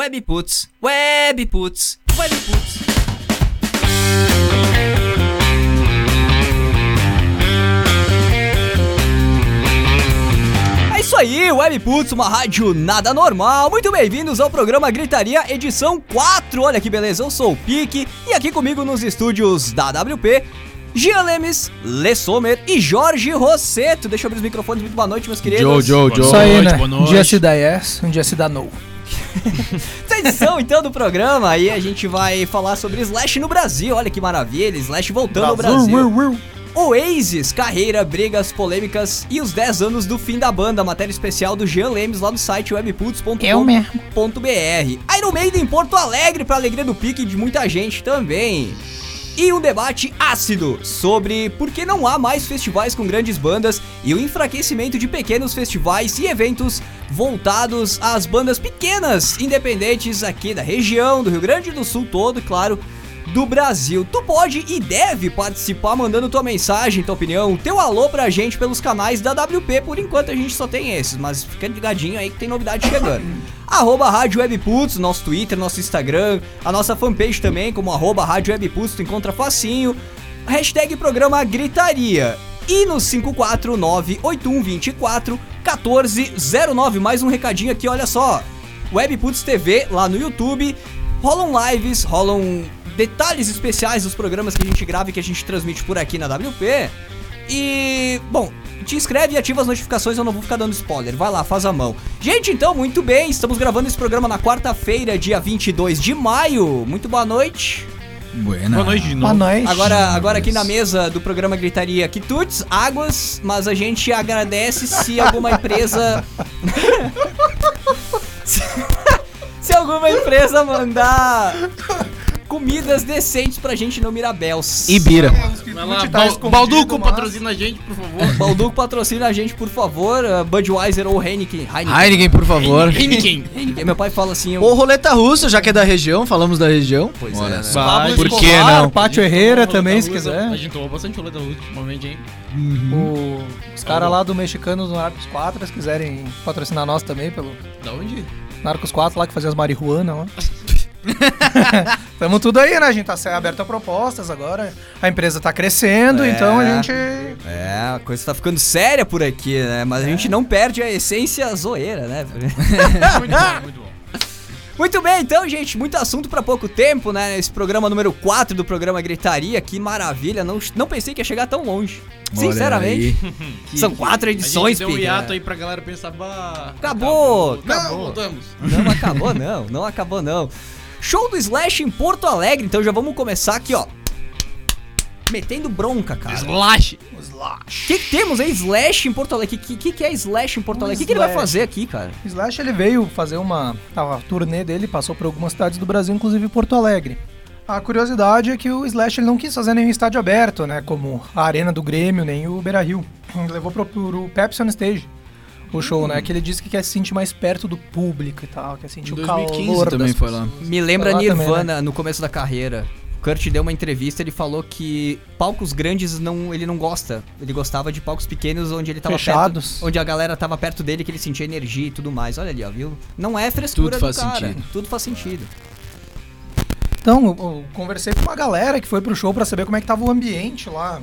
Webputs, Webputs, Webputs. É isso aí, Webputs, uma rádio nada normal. Muito bem-vindos ao programa Gritaria, edição 4. Olha que beleza, eu sou o Pique e aqui comigo nos estúdios da WP, Gian Lemes, Le Sommer e Jorge Rosseto. Deixa eu abrir os microfones. Muito boa noite, meus queridos. Joe, Joe, Joe. Isso aí, noite, né? boa Um noite. dia se dá yes, um dia se dá no. Essa edição, então, do programa, aí a gente vai falar sobre Slash no Brasil. Olha que maravilha, Slash voltando ao Brasil. Oasis, carreira, brigas, polêmicas e os 10 anos do fim da banda. Matéria especial do Jean Lemes lá no site webputs.com.br. Iron Maiden em Porto Alegre, pra alegria do pique de muita gente também. E um debate ácido sobre por que não há mais festivais com grandes bandas e o enfraquecimento de pequenos festivais e eventos voltados às bandas pequenas, independentes aqui da região, do Rio Grande do Sul todo, claro, do Brasil. Tu pode e deve participar mandando tua mensagem, tua opinião, teu alô pra gente pelos canais da WP. Por enquanto a gente só tem esses, mas fica ligadinho aí que tem novidade chegando. arroba Rádio Webputs, nosso Twitter, nosso Instagram, a nossa fanpage também, como arroba Rádio Webputs, tu encontra facinho. Hashtag programa Gritaria. E no 549-8124-1409. Mais um recadinho aqui, olha só. Webputs TV lá no YouTube. Rolam lives, rolam detalhes especiais dos programas que a gente grava e que a gente transmite por aqui na WP. E, bom, te inscreve e ativa as notificações, eu não vou ficar dando spoiler. Vai lá, faz a mão. Gente, então, muito bem, estamos gravando esse programa na quarta-feira, dia 22 de maio. Muito boa noite. Buena. Boa noite de Boa novo. noite. Agora, agora aqui na mesa do programa Gritaria Quitutes, águas, mas a gente agradece se alguma empresa. se alguma empresa mandar comidas decentes pra gente no Mirabels. Ibira. Vai lá, Bal- Balduco patrocina a gente, por favor. Balduco patrocina a gente, por favor. uh, Budweiser ou Heineken. Heineken. Heineken, por favor. Heineken. Heineken. Meu pai fala assim. eu- Ou roleta russa, já que é da região, falamos da região. Pois é, Olha né? só. Vai. Por que Escolar, não? Pátio Herrera também, se russa. A quiser. gente tomou bastante roleta russa ultimamente, hein? O- os caras lá do Mexicano do Narcos 4, se quiserem patrocinar nós também, pelo Da onde? Narcos 4 lá que fazia as marihuana lá. Tamo tudo aí, né? A gente tá aberto a propostas agora. A empresa tá crescendo, É. então a gente. É, a coisa tá ficando séria por aqui, né? Mas a gente não perde a essência zoeira, né? Muito bom, muito bom. Muito bem, então, gente, muito assunto pra pouco tempo, né? Esse programa número 4 do programa Gritaria, que maravilha. Não, não pensei que ia chegar tão longe. Olha Sinceramente. aí. São quatro A gente edições, deu um hiato aí pra galera pensar, bah... Acabou, Acabou, acabou. voltamos. Não acabou, não. Não acabou, não. Show do Slash em Porto Alegre. Então já vamos começar aqui, ó. Metendo bronca, cara. Slash. O que, que temos aí, Slash em Porto Alegre? O que, que, que é Slash em Porto Alegre? O que, que ele vai Slash. fazer aqui, cara? Slash ele veio fazer uma. A turnê dele passou por algumas cidades do Brasil, inclusive Porto Alegre. A curiosidade é que o Slash ele não quis fazer nenhum estádio aberto, né? Como a Arena do Grêmio, nem o Beira Rio. Ele levou pro, pro Pepsi on Stage. O show, né? Que ele disse que quer se sentir mais perto do público e tal, quer sentir Em o 2015 calor também das foi lá. Me lembra Foi lá Nirvana também, né? no começo da carreira. O Kurt deu uma entrevista, ele falou que palcos grandes não, ele não gosta. Ele gostava de palcos pequenos onde ele tava Fechados. perto, onde a galera tava perto dele, que ele sentia energia e tudo mais. Olha ali, ó, viu? Não é frescura Tudo faz do cara. sentido. Tudo faz sentido. Então, eu, eu conversei com uma galera que foi pro show pra saber como é que tava o ambiente lá,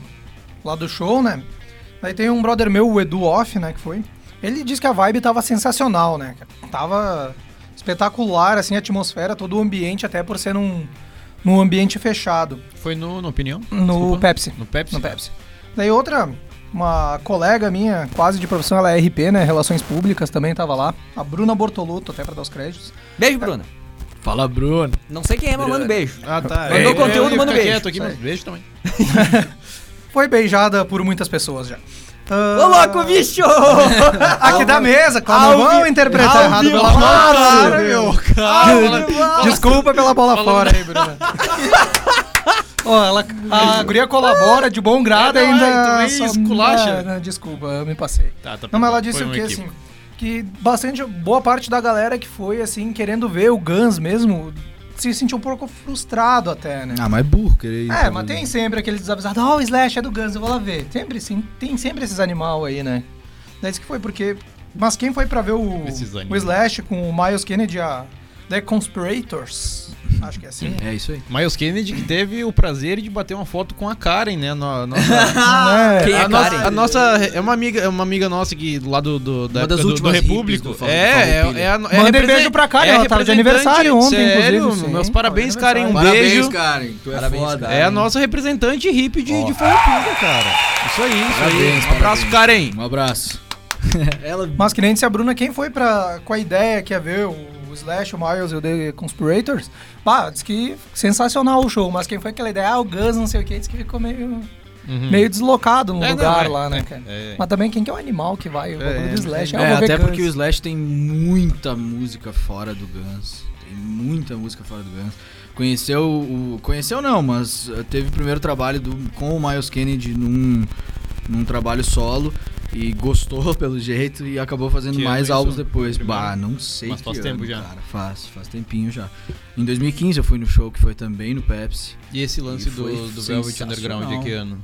lá do show, né? Aí tem um brother meu, o Edu Off, né, que foi. Ele disse que a vibe tava sensacional, né? cara? Tava espetacular, assim, a atmosfera, todo o ambiente, até por ser num, num ambiente fechado. Foi no, na opinião? No Desculpa. Pepsi. No Pepsi? No Pepsi. Daí outra, uma colega minha, quase de profissão, ela é RP, né? Relações Públicas, também tava lá. A Bruna Bortoluto, até pra dar os créditos. Beijo, Bruna. Fala, Bruno. Não sei quem é, mas manda um beijo. Ah, tá. Mandou Eu- conteúdo, ia manda um beijo. quieto aqui, mas beijo também. Foi beijada por muitas pessoas já. Ô, louco, bicho! Aqui da mesa, claro, não vão interpretar errado pela bola fora. meu, Ao cara. Desculpa pela bola Falando- fora aí, Bruna. Ó, ela, a guria colabora de bom grado É, não, ainda. é, tu só- esculacha. É, não, desculpa, eu me passei. Tá, tá Não, mas ela disse o quê, assim? Que bastante, boa parte da galera que foi, assim, querendo ver o Guns mesmo, se sentiu um pouco frustrado até, né? Ah, mas burro, querer ir É, pra- mas tem sempre aqueles desavisados, ó, o Slash é do Guns, eu vou lá ver. Sempre, sim, tem sempre esses animal aí, né? Daí isso que foi porque... Mas quem foi pra ver o, o. Slash com o Miles Kennedy há The Conspirators. Acho que é assim. É isso aí. Miles Kennedy que teve o prazer de bater uma foto com a Karen, né? No, nossa, Né? Quem é a, nossa, Karen? a nossa é uma amiga, é uma amiga nossa aqui lá do, do da Uma das do, do últimas Repúblico. hippies do é, é, é, a- é Mandei represent- beijo pra Karen, é ela tava de representante, aniversário ontem, sério, inclusive, sim. Meus parabéns, Foi Karen. Um aniversário. beijo. Karen. Tu é Parabéns, foda. Karen. É a nossa representante hippie de, Ó. de Farroupilha, cara. Isso aí, isso aí. Parabéns, Um abraço, parabéns. Karen. Um abraço. Ela Mas que nem disse a Bruna, quem foi pra, com a ideia que ia ver o Slash, o Miles e o The Conspirators, pá, disse que sensacional o show, mas quem foi aquela ideia, ah, o Gus, não sei o que, disse que ficou meio, Uhum. meio deslocado no É, não, lugar é, lá, né, é, cara? é. Mas também quem que é o animal que vai, o bagulho É, do Slash, É, ver até Guns. porque o Slash tem muita música fora do Guns. Tem muita música fora do Guns. Conheceu o. Conheceu não, mas eh, teve o primeiro trabalho do, com o Miles Kennedy num, num trabalho solo. E gostou pelo jeito e acabou fazendo Que mais álbuns depois. Primeiro? Bah, não sei. Mas que faz ano, tempo já. Cara, faz, faz tempinho já. Em 2015 eu fui no show que foi também no Pepsi. E esse lance E do, do Velvet. Underground, de que ano?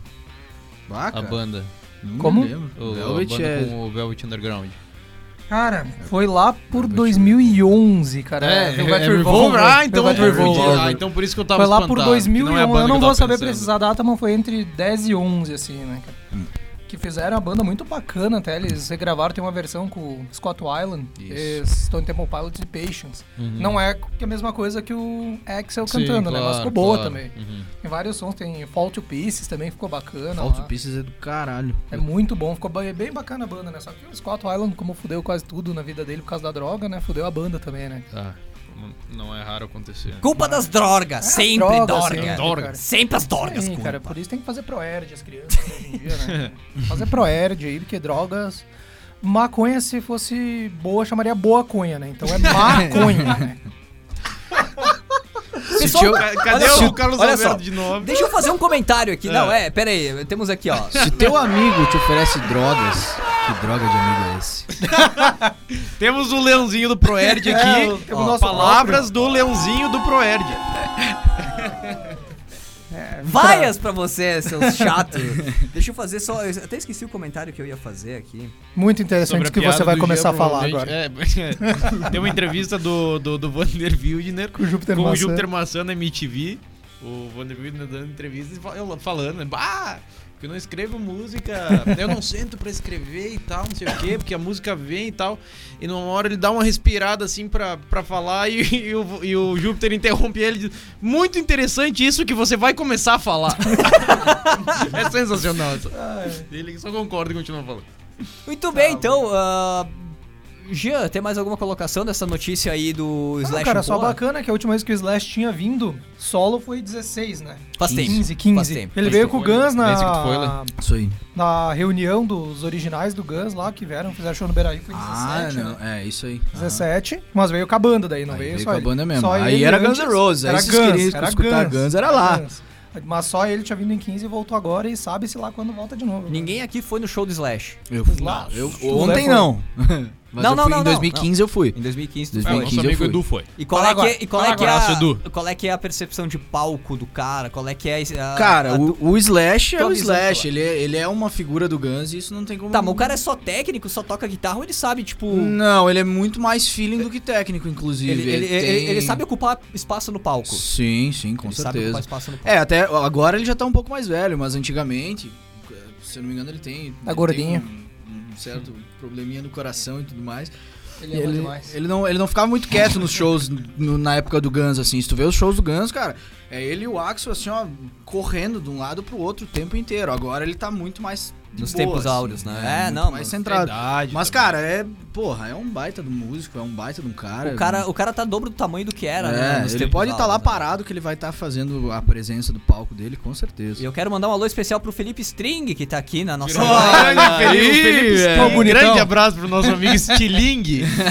Bah, A banda. não Como? Me lembro. O, Velvet a banda é. com o Velvet Underground. Cara, foi lá por 2011, cara. Velvet Revolver. Ah, então, Velvet Revolver. ah, então por isso que eu tava Foi lá por espantado, que 2001, não é eu não vou saber pensando. precisar a data, mas foi entre 10 e 11, assim, né, cara? Hum. Que fizeram a banda muito bacana até, eles regravaram, tem uma versão com Scott Weiland. Stone Temple Pilots e Patience. Uhum. Não é a mesma coisa que o Axel Sim, cantando, né, mas claro, ficou boa claro. também. Uhum. Tem vários sons, tem Fall to Pieces também, ficou bacana Falta lá. Pieces é do caralho. É muito bom, ficou bem bem bacana a banda, né? Só que o Scott Weiland, como fudeu quase tudo na vida dele por causa da droga, né? Fudeu a banda também, né? Tá. Não- Não é raro acontecer. Culpa das drogas, sempre droga, dorga. sempre, Dorga. cara. Sempre as dorgas, Sim, cara, por isso tem que fazer proerd as crianças hoje em dia, né? fazer proerd aí, porque drogas. Maconha, se fosse boa, chamaria boa conha, né? Então é maconha, né? Pessoal, Ca- Cadê olha o Carlos olha Alberto só. de novo? Deixa eu fazer um comentário aqui. Não, é, pera aí. Temos aqui, ó. Se teu amigo te oferece drogas, que droga de amigo é esse? Temos o Leãozinho do Proerd É, aqui. o- temos Ó, palavras do Leãozinho do Proerd. Vaias pra você, seus chatos. Deixa eu fazer só. Eu até esqueci o comentário que eu ia fazer aqui. Muito interessante Sobre o que você vai começar a falar agora. É, tem uma entrevista do, do, do Vander Wildner Com o Júpiter com o Maçã. Júpiter Maçã na MTV. O Vander Wildner dando entrevista e fal- falando, bah, eu não escrevo música, eu não sento pra escrever e tal, não sei o quê, porque a música vem e tal. E numa hora ele dá uma respirada assim pra, pra falar e, e o, e o Júpiter interrompe ele e diz: Muito interessante isso que você vai começar a falar. é sensacional. Isso. Ele só concorda e continua falando. Muito bem, então. ah, Jean, tem mais alguma colocação dessa notícia aí do Não, Slash? cara, só Boa? bacana que a última vez que o Slash tinha vindo solo foi 16, né? Faz tempo. 15, 15. Faz tempo. Ele Faz veio com o Guns tu foi, na, né? Isso aí. na reunião dos originais do Guns lá, que vieram, fizeram show no Beiraí, foi 17, Ah, não. né? É, isso aí. 17, mas veio com a banda daí, não Aí veio, veio só com a banda mesmo. Só Aí era Guns N' Roses, aí Era vocês queriam era escutar Guns, era lá. Guns. Mas só ele tinha vindo em 15 e voltou agora e sabe-se lá quando volta de novo. Ninguém aqui foi no show do Slash. Eu Fui lá. Eu, ontem não. Mas Não, não, não, em não, 2015 eu fui. Em 2015. tu É, foi. Ah, o 2015 nosso eu fui. Edu foi. E qual Fala é, que, e qual, é que é agora, a, Edu. qual é que é a percepção de palco do cara? Qual é que é a, Cara, a- o, o Slash é o Slash. Ele é, ele é uma figura do Guns e isso não tem como. Tá, mas o cara é só técnico, só toca guitarra ou ele sabe, tipo. Não, ele é muito mais feeling do que técnico, inclusive. Ele, ele, tem- ele- ele sabe ocupar espaço no palco. Sim, sim, com ele sabe ocupar certeza. espaço no palco. É, até agora ele já tá um pouco mais velho, mas antigamente, se eu não me engano, ele tem. Tá ele gordinho. tem um, um certo probleminha no coração e tudo mais. Ele ele, ele não, ele não ficava muito quieto nos shows no- na época do Guns, assim. Se tu vê os shows do Guns, cara, é ele e o Axel, assim, ó, correndo de um lado pro outro o tempo inteiro. Agora ele tá muito mais. De Nos boa, tempos assim, áureos, né? É, muito não, Mais mas centrado. Verdade Mas, também. cara, é. Porra, é um baita do músico, é um baita de um cara. O cara, o cara tá dobro do tamanho do que era, né? É, nos ele pode estar lá áureos, né? parado que ele vai estar fazendo a presença do palco dele, com certeza. E eu quero mandar um alô especial pro Felipe String, que tá aqui na nossa Olha, live. Felipe, Felipe Um bonitão. grande abraço pro nosso amigo Stiling.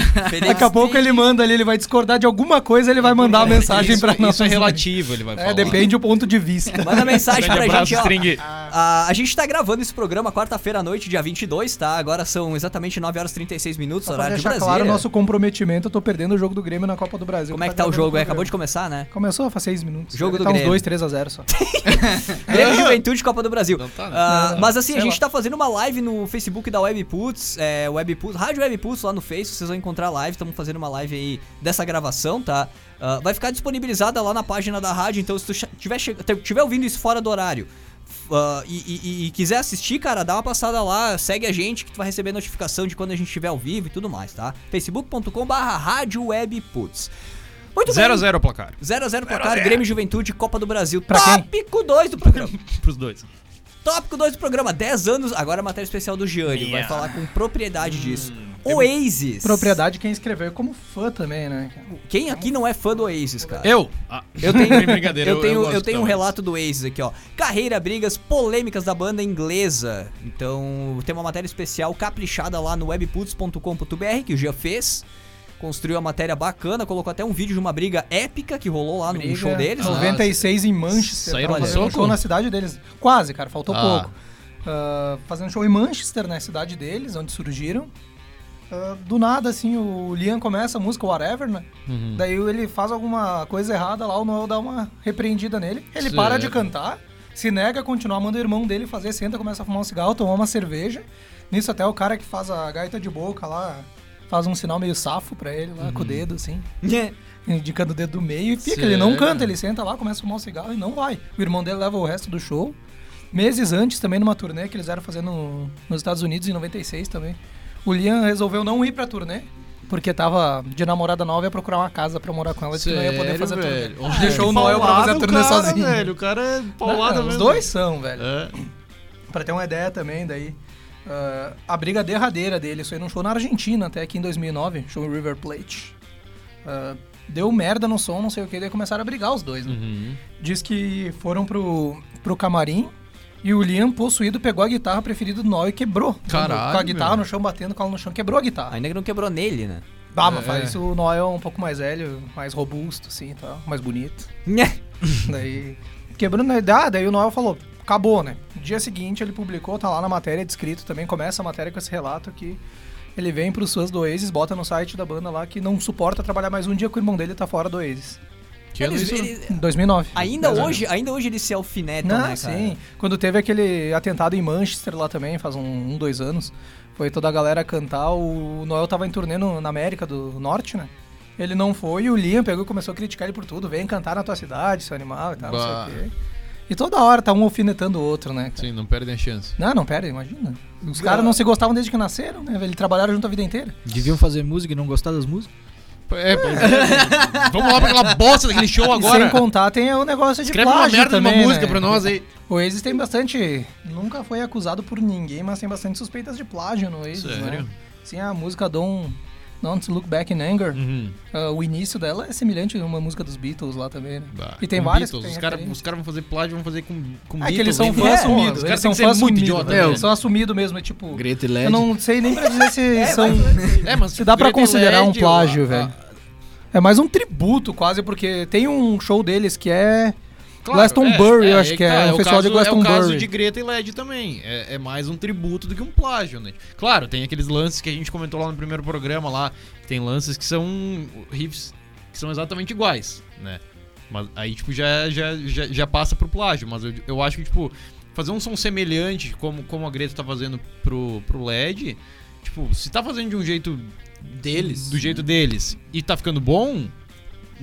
Daqui a pouco ele manda ali, ele vai discordar de alguma coisa, ele vai mandar a mensagem isso, pra nós. Isso é relativo, ele vai falar. É, depende do ponto de vista. Manda mensagem pra gente, ó. String. A gente tá gravando esse programa quarta-feira à noite, dia 22, tá? Agora são exatamente 9 horas e 36 minutos, Só horário de Brasília. claro o nosso comprometimento, eu tô perdendo o jogo do Grêmio na Copa do Brasil. Como é que tá o jogo? aí? Acabou de começar, né? Começou faz seis minutos. Jogo Deve do tá uns Grêmio. 2, 3 a 0 só. Grêmio Juventude Copa do Brasil. Não tá, né? Ah, Não, não. mas assim, a gente lá. tá fazendo uma live no Facebook da Webputs, é, Webputs, Rádio Webputs lá no Face, vocês vão encontrar a live, estamos fazendo uma live aí dessa gravação, tá? Ah, vai ficar disponibilizada lá na página da rádio, então se tu tiver ouvindo isso fora do horário ah, e, e- e- quiser assistir, cara, dá uma passada lá, segue a gente que tu vai receber notificação de quando a gente estiver ao vivo e tudo mais, tá? facebook.com barra Rádio Webputs. Muito 0x0 o placar. 0x0 placar, Grêmio Juventude, Copa do Brasil. Pra? Tópico 2 do programa. Pros dois. Tópico 2 do programa, 10 anos, agora a matéria especial do Gianni, vai falar com propriedade disso. Oasis. Propriedade quem escreveu como fã também, né? Quem aqui não é fã do Oasis, cara? Eu? Ah, Eu tenho, brincadeira. eu tenho, eu gosto tenho um relato do Oasis aqui, ó. Carreira, brigas, polêmicas da banda inglesa. Então, tem uma matéria especial caprichada lá no webputs.com.br que o Gia fez. Construiu a matéria bacana, colocou até um vídeo de uma briga épica que rolou lá no Briga show deles. né? 96 em Manchester. Saíram tá? no um soco? show na cidade deles. Quase, cara, faltou Ah. pouco. Ah, fazendo show em Manchester, na cidade deles, onde surgiram. Ah, do nada, assim, o Liam começa a música Whatever, né? Uhum. Daí ele faz alguma coisa errada lá, o Noel dá uma repreendida nele. Ele para de cantar, se nega a continuar, manda o irmão dele fazer, senta, começa a fumar um cigarro, tomar uma cerveja. Nisso até o cara que faz a gaita de boca lá, faz um sinal meio safo pra ele lá, com o dedo, assim indicando o dedo do meio e fica. Ele não canta, ele senta lá, começa a fumar um cigarro e não vai. O irmão dele leva o resto do show. Meses antes, também numa turnê que eles eram fazendo no- nos Estados Unidos, em 96 também. O Liam resolveu não ir pra turnê, porque tava de namorada nova e ia procurar uma casa pra morar com ela, disse que não ia poder fazer velho? turnê. Deixou o Noel pra fazer a turnê cara, sozinho. Velho, o cara é paulada Não, mesmo. os dois são, velho. É. Pra ter uma ideia também, daí. ah, a briga derradeira dele, isso aí num show na Argentina, até aqui em 2009, show em River Plate. Ah, deu merda no som, não sei o que, daí começaram a brigar os dois, né? Uhum. Diz que foram pro, pro camarim e o Liam, possuído, pegou a guitarra preferida do Noel e quebrou. Caralho, Com a guitarra meu. no chão, batendo com ela no chão, quebrou a guitarra. Ainda que não quebrou nele, né? Ah, mas É. faz o Noel um pouco mais velho, mais robusto, assim, e tal, mais bonito. Daí, quebrando a idade, daí o Noel falou, acabou, né? No dia seguinte ele publicou, tá lá na matéria descrito também, começa a matéria com esse relato que ele vem pros fãs do Oasis, bota no site da banda lá que não suporta trabalhar mais um dia com o irmão dele tá fora do Oasis. Que ano Eles- isso? eles- Em 2009. ainda, hoje, ainda hoje eles se alfinetam, Não, né, cara? sim. Quando teve aquele atentado em Manchester lá também, faz um, um, dois anos, foi toda a galera cantar. O Noel tava em turnê no- na América do Norte, né? Ele não foi e o Liam pegou e começou a criticar ele por tudo. Vem cantar na tua cidade, seu animal e tal, Bah. não sei o quê. E toda hora tá um alfinetando o outro, né? cara? Sim, não perdem a chance. Não, não, pera, imagina. Os caras não se gostavam desde que nasceram, né? Eles trabalharam junto a vida inteira. Deviam fazer música e não gostar das músicas? É, é. Vamos lá pra aquela bosta daquele show E agora. sem contar, tem o negócio de Escreve uma plágio merda de também, uma música né? pra nós aí. O Oasis tem bastante. Nunca foi acusado por ninguém, mas tem bastante suspeitas de plágio no Oasis, né? Sério? Sim, a música Don't, Don't Look Back in Anger. Uhum. ah, o início dela é semelhante a uma música dos Beatles lá também, né? Bah, E tem várias Beatles, tem Os caras cara vão fazer plágio, vão fazer com, com É que eles são fãs É, assumidos. Os caras são fãs muito assumidos. idiota. né? Eles são assumidos mesmo, é tipo. Greta e Eu LED. não sei nem pra dizer se são. É, mas Se dá pra Greta considerar um LED, plágio, velho. É mais um tributo, quase, porque tem um show deles que é. Claro, Glastonbury, eu acho aí que é, tá, um o festival de caso- É o caso Glastonbury. de Greta e LED também. É, é mais um tributo do que um plágio, né? Claro, tem aqueles lances que a gente comentou lá no primeiro programa lá. Tem lances que são riffs que são exatamente iguais, né? Mas aí, tipo, já, já, já, já passa pro plágio. Mas eu, eu acho que, tipo, fazer um som semelhante, como, como a Greta tá fazendo pro, pro LED, tipo, se tá fazendo de um jeito Deles. do jeito deles e tá ficando bom,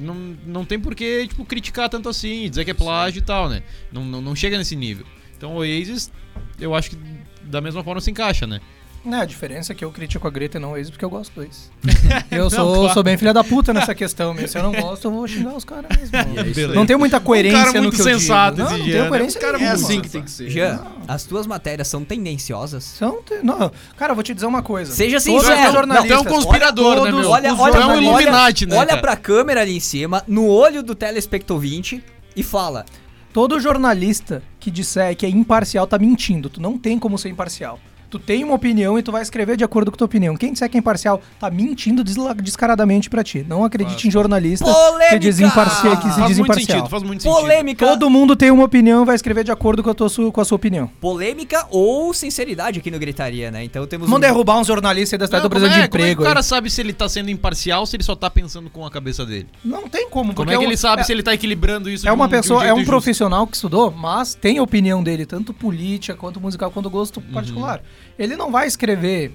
não, não tem por que, tipo, criticar tanto assim, dizer que é plágio e tal, né? Não, não, não chega nesse nível. Então o Oasis, eu acho que da mesma forma se encaixa, né? É, a diferença é que eu critico a Greta e não o Oasis porque eu gosto do Oasis. Eu sou, claro. sou bem filha da puta nessa questão mesmo. Se eu não gosto, eu vou xingar os caras mesmo. é. Não tem muita coerência Um cara no muito que eu sensato digo. Não, esse não tem né? coerência nenhuma. muito É assim que tem que ser. Jean, as tuas matérias são tendenciosas? São te- não, cara, eu vou te dizer uma coisa. Seja sincero. Não, tu é um conspirador, olha né, meu? Olha, olha, é um olha, Illuminati, né, olha cara? pra câmera ali em cima, no olho do telespecto 20 e fala: Todo jornalista que disser que é imparcial tá mentindo. Tu não tem como ser imparcial. Tu tem uma opinião e tu vai escrever de acordo com a tua opinião. Quem disser que é imparcial tá mentindo descaradamente pra ti. Não acredite em jornalista Polêmica! que, diz imparcial, que se Faz diz muito imparcial. sentido, faz muito sentido. Polêmica. Todo mundo tem uma opinião e vai escrever de acordo com a, tua, com a sua opinião. Polêmica ou sinceridade aqui no Gritaria, né? Então temos Vamos um- derrubar um jornalista aí da cidade Não, do como de é- como é que emprego. o cara aí. sabe se ele tá sendo imparcial ou se ele só tá pensando com a cabeça dele? Não tem como. Como é que um- ele sabe é- se ele tá equilibrando isso É de uma um- de um pessoa, é um justo? profissional que estudou, mas tem a opinião dele, tanto política, quanto musical, quanto gosto Uhum. particular. Ele não vai escrever,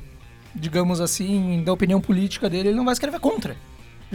digamos assim, da opinião política dele, ele não vai escrever contra.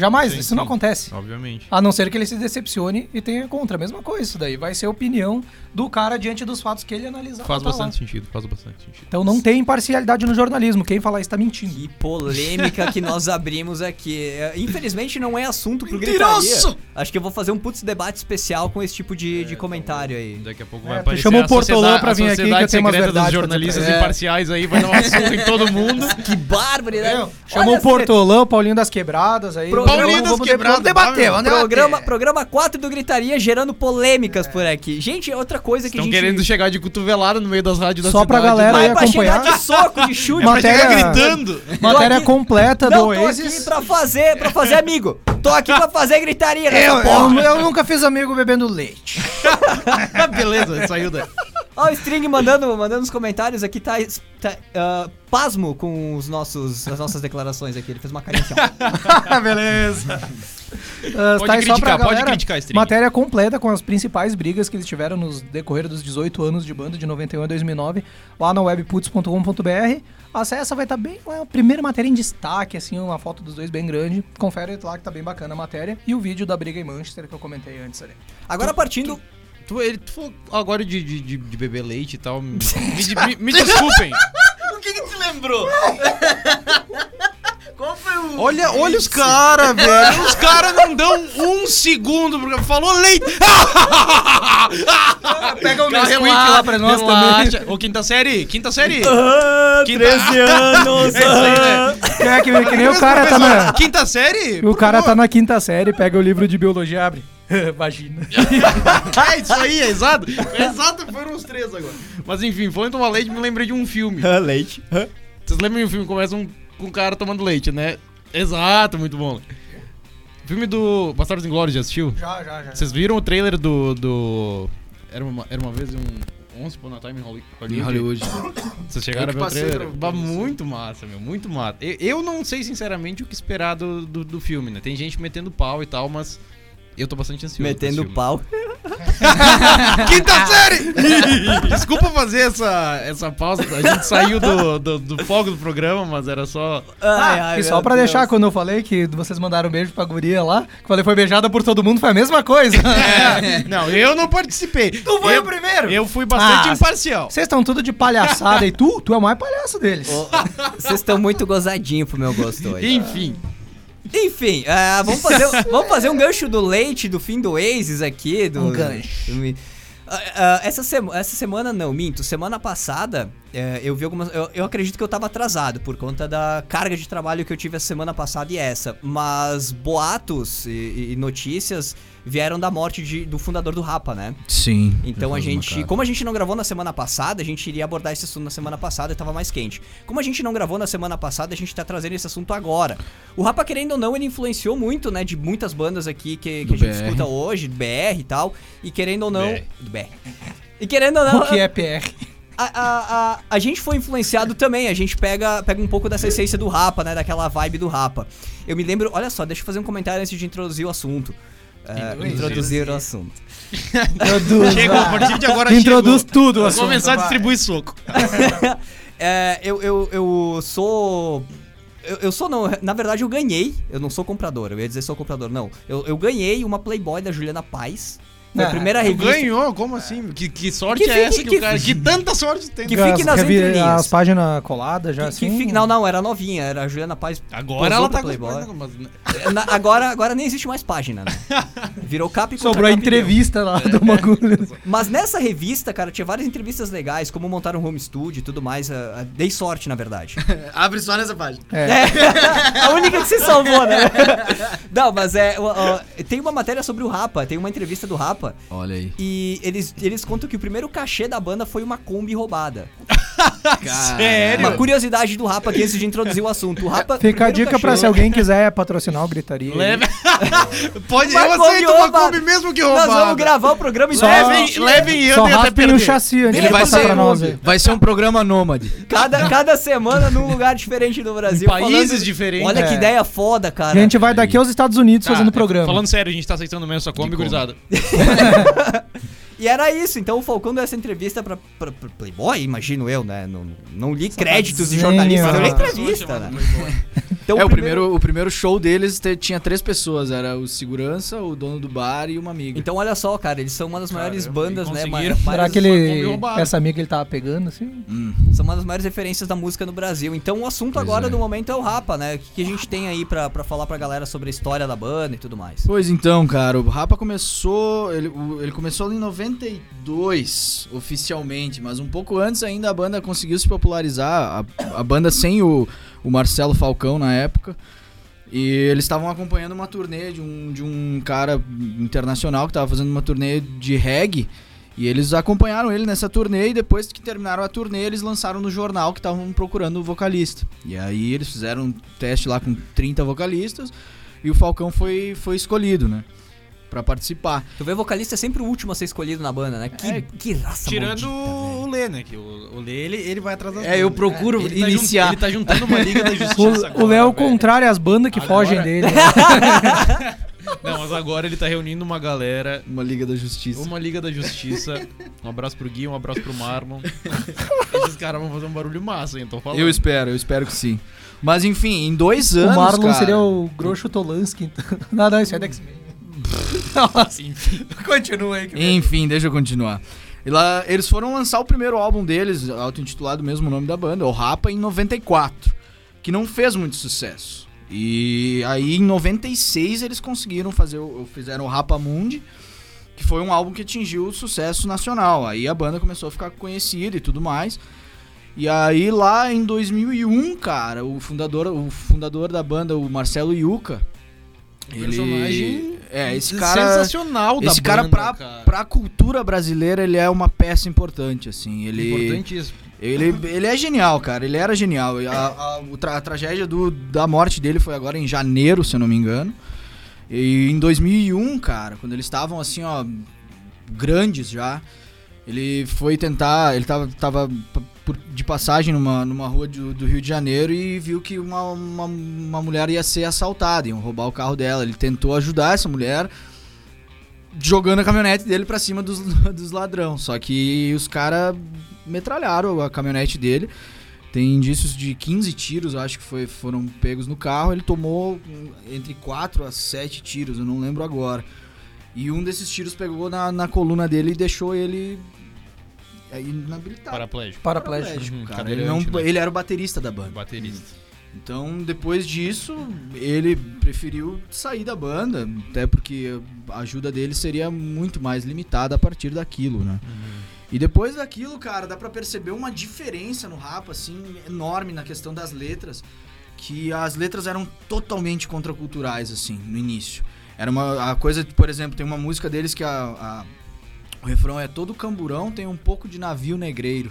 Jamais, Sim, isso não sim. acontece. Obviamente. A não ser que ele se decepcione e tenha contra. A mesma coisa, isso daí vai ser a opinião do cara diante dos fatos que ele analisar. Faz tá lá. bastante sentido, faz bastante sentido. Então não tem imparcialidade no jornalismo. Quem falar isso tá mentindo. Que polêmica que nós abrimos aqui. É, Infelizmente não é assunto pro Mentiroso! Gritaria. Acho que eu vou fazer um putz debate especial com esse tipo de, de comentário aí. Daqui a pouco É, vai tu aparecer chamou a o Portolã sociedade- pra vir aqui, que eu sociedade tenho umas dos verdades pra jornalistas dizer. imparciais aí, vai dar uma surra em todo mundo. Que barbaridade. Entendeu? Chamou o Portolã, o Paulinho das Quebradas aí. Vamos- Paulinho vamos vamos debater, vamos debater. Programa, programa 4 do Gritaria gerando polêmicas por aqui. Gente, outra coisa que Estão a gente... querendo chegar de cotovelada no meio das rádios da Só pra cidade. galera Mas aí pra chegar acompanhar. de soco, de chute, É Matéria- gritando. Matéria aqui- completa Não, do tô aqui Oasis. pra fazer, pra fazer amigo. Tô aqui pra fazer gritaria Eu, eu, eu nunca fiz amigo bebendo leite. Beleza, saiu daí. Ó, o String mandando, mandando nos comentários aqui, tá, tá ah, pasmo com os nossos, as nossas declarações aqui. Ele fez uma carinha assim, ó. Beleza. Pode criticar, pode criticar, String. Matéria completa com as principais brigas que eles tiveram nos decorrer dos 18 anos de banda, de 91 a 2009, lá na webputs.com.br. Acessa, vai estar bem. É a primeira matéria em destaque, assim, uma foto dos dois bem grande. Confere lá que tá bem bacana a matéria. E o vídeo da briga em Manchester que eu comentei antes ali. Agora partindo... Tu, ele, tu falou agora de, de, de, de beber leite e tal. Me, me, me desculpem. O que que te lembrou? Qual foi o... Olha, olha os caras, velho. Os caras não dão um segundo. Porque falou leite. Pega o Nesquik relaxa, lá pra nós relaxa. Ô, quinta série, quinta série. Ah, Quinta- 13 anos. É isso aí, né? também. É que, que nem o cara tá na. Quinta série? O cara tá na quinta série, pega o livro de biologia, abre. Vagina. É isso aí, é exato. É exato, foram os três agora. Mas enfim, falando em tomar leite, me lembrei de um filme. Leite. Vocês lembram de um filme que começa um, com um cara tomando leite, né? Exato, muito bom. Filme do Bastardos Inglórios, já assistiu? Já, já, já. Vocês viram o trailer do. do... Era, uma, era uma vez um. Once Upon a Time in Holly- Em Hollywood. Vocês chegaram a ver o trailer? Bah, muito massa, meu, muito massa. Eu, eu não sei sinceramente o que esperar do, do, do filme, né? Tem gente metendo pau e tal, mas eu tô bastante ansioso. Metendo pau. Quinta série! Desculpa fazer essa, essa pausa, a gente saiu do, do, do foco do programa, mas era só. Ah, e só pra deixar, quando eu falei que vocês mandaram um beijo pra guria lá, que eu falei foi beijada por todo mundo, foi a mesma coisa. É, não, eu não participei. Tu foi eu, o primeiro? Eu fui bastante Ah, imparcial. Vocês estão tudo de palhaçada e tu, tu é o mais palhaço deles. Vocês estão muito gozadinho pro meu gosto hoje. Enfim. Enfim, ah, vamos, fazer, vamos fazer um gancho do leite do fim do Oasis aqui. Do, Um gancho. do- Ah, ah, essa, sema- essa semana não, minto. Semana passada eh, eu vi algumas. Eu, eu acredito que eu tava atrasado por conta da carga de trabalho que eu tive a semana passada e essa. Mas boatos e, e notícias vieram da morte de- do fundador do Rapa, né? Sim. Então a gente, como a gente não gravou na semana passada, a gente iria abordar esse assunto na semana passada e tava mais quente. Como a gente não gravou na semana passada, a gente tá trazendo esse assunto agora. O Rapa, querendo ou não, ele influenciou muito, né, de muitas bandas aqui que, que a gente BR. escuta hoje, BR e tal. E querendo ou não. BR. Do BR. E querendo ou não. O que é PR? A, a, a, a gente foi influenciado também, a gente pega, pega um pouco dessa essência do Rapa, né? Daquela vibe do Rapa. Eu me lembro, olha só, deixa eu fazer um comentário antes de introduzir o assunto. É, introduzir o assunto. Introduz, Chegou, a partir de agora Introduz chegou. tudo, Vou assunto, começar a distribuir soco. É, eu, eu, eu sou. Eu, eu sou, não, na verdade eu ganhei. Eu não sou comprador, eu ia dizer sou comprador, não. Eu, eu ganhei uma Playboy da Juliana Paz. Foi a Ah, primeira revista. Ganhou? Como assim? Que, que sorte Que é fique- essa que, que o cara. Que tanta sorte tem. Que fique nas entrelinhas. As páginas coladas já Que- que assim? fique- não, não, era novinha, era a Juliana Paz. Agora ela tá Playboy. com mas- Na- agora, agora nem existe mais página, né? Virou cap contra Sobrou a e entrevista lá do bagulho. Mas nessa revista, cara, tinha várias entrevistas legais, como montar um home studio e tudo mais. ah, ah, dei sorte, na verdade. Abre só nessa página. É. a única que se salvou, né? Não, mas é. ó, ó, tem uma matéria sobre o Rapa, tem uma entrevista do Rapa. Olha aí. E eles, eles contam que o primeiro cachê da banda foi uma Kombi roubada. Sério? Uma curiosidade do Rapa aqui antes de introduzir o assunto. O Rapa. Fica a dica pra cachorro- se alguém quiser patrocinar o Gritaria. Leve. Pode, Mas eu aceito uma? Kombi mesmo que Nós roubada. vamos gravar o programa Só- Levem, levem e Só andem até perder. o chassi antes Ele vai ser, pra nós vai ser um programa nômade. Cada, cada semana num lugar diferente do Brasil. Em países falando- diferentes. Olha que É. ideia foda, cara. A gente vai daqui aos Estados Unidos Tá, fazendo programa. Falando sério, a gente tá aceitando mesmo essa Kombi. gurizada. E era isso, então o Falcão deu essa entrevista pra, pra- pra Playboy, imagino eu, né? Não, não li créditos de jornalista, eu li entrevista, né? Então, é, o primeiro, o primeiro show deles te- tinha três pessoas. Era o segurança, o dono do bar e uma amiga. Então olha só, cara, eles são uma das maiores Caramba, bandas, né? conseguiram. ma- Será que ele. Essa amiga ele tava pegando, assim? Hum. São uma das maiores referências da música no Brasil. Então o assunto Pois agora é. do momento é o Rapa, né? O que, que a gente tem aí pra, pra falar pra galera sobre a história da banda e tudo mais. Pois então, cara, o Rapa começou. Ele, o- ele começou em 92, oficialmente, mas um pouco antes ainda a banda conseguiu se popularizar. A, a banda sem o, o Marcelo Falcão na época. E eles estavam acompanhando uma turnê de um, de um cara internacional que estava fazendo uma turnê de reggae. E eles acompanharam ele nessa turnê e depois que terminaram a turnê, eles lançaram no jornal que estavam procurando o vocalista. E aí eles fizeram um teste lá com 30 vocalistas e o Falcão foi, foi escolhido, né? Pra participar. Tu vê, vocalista é sempre o último a ser escolhido na banda, né? Que, É, que raça Tirando maldita, o Lê, né? Que o, o Lê, ele, ele vai atrás das É, eu procuro Ele tá iniciar. ele tá juntando uma liga da justiça O, agora, o Léo é o contrário às bandas que Agora- fogem dele. né? Não, mas agora ele tá reunindo uma galera. Uma Liga da Justiça. Uma Liga da Justiça. Um abraço pro Gui, um abraço pro Marlon. Esses caras vão fazer um barulho massa, hein? Tô falando. Eu espero, eu espero que sim. Mas enfim, em dois anos. o Marlon cara, seria o Groucho Tolansky. Então. Não, não, isso é da X-Men. Nossa, Enfim. continua aí. Que Enfim, deixa eu continuar. E lá, eles foram lançar o primeiro álbum deles, auto-intitulado mesmo o nome da banda, o Rapa, em 94, que não fez muito sucesso. E aí em 96 eles conseguiram fazer, o- fizeram o Rapa Mundi, que foi um álbum que atingiu o sucesso nacional. Aí a banda começou a ficar conhecida e tudo mais. E aí lá em 2001, cara, o fundador, o fundador da banda, o Marcelo Yuca, ele personagem é esse cara Sensacional da esse cara, banda, pra, cara. pra cultura brasileira, ele é uma peça importante, assim. Ele, Importantíssimo. ele, ele é genial, cara. Ele era genial. A, a, tra- a tragédia do, da morte dele foi agora em janeiro, se eu não me engano. E em 2001, cara, quando eles estavam assim, ó, grandes já, ele foi tentar. Ele tava, tava por- de passagem numa, numa rua do, do Rio de Janeiro e viu que uma, uma, uma mulher ia ser assaltada, iam roubar o carro dela. Ele tentou ajudar essa mulher jogando a caminhonete dele pra cima dos, dos ladrão. Só que os caras metralharam a caminhonete dele. Tem indícios de 15 tiros, acho que foi, foram pegos no carro. Ele tomou entre 4 a 7 tiros, eu não lembro agora. E um desses tiros pegou na, na coluna dele e deixou ele é, inabilitado. Paraplégico. Paraplégico. Uhum, cara. Ele, cadeirante, não, né? ele era o baterista da banda. Baterista. Então, depois disso, ele preferiu sair da banda, até porque a ajuda dele seria muito mais limitada a partir daquilo, né? E depois daquilo, cara, dá pra perceber uma diferença no rap, assim, enorme na questão das letras, que as letras eram totalmente contraculturais, assim, no início. Era uma a coisa, por exemplo, tem uma música deles que a, a- o refrão é todo camburão tem um pouco de navio negreiro.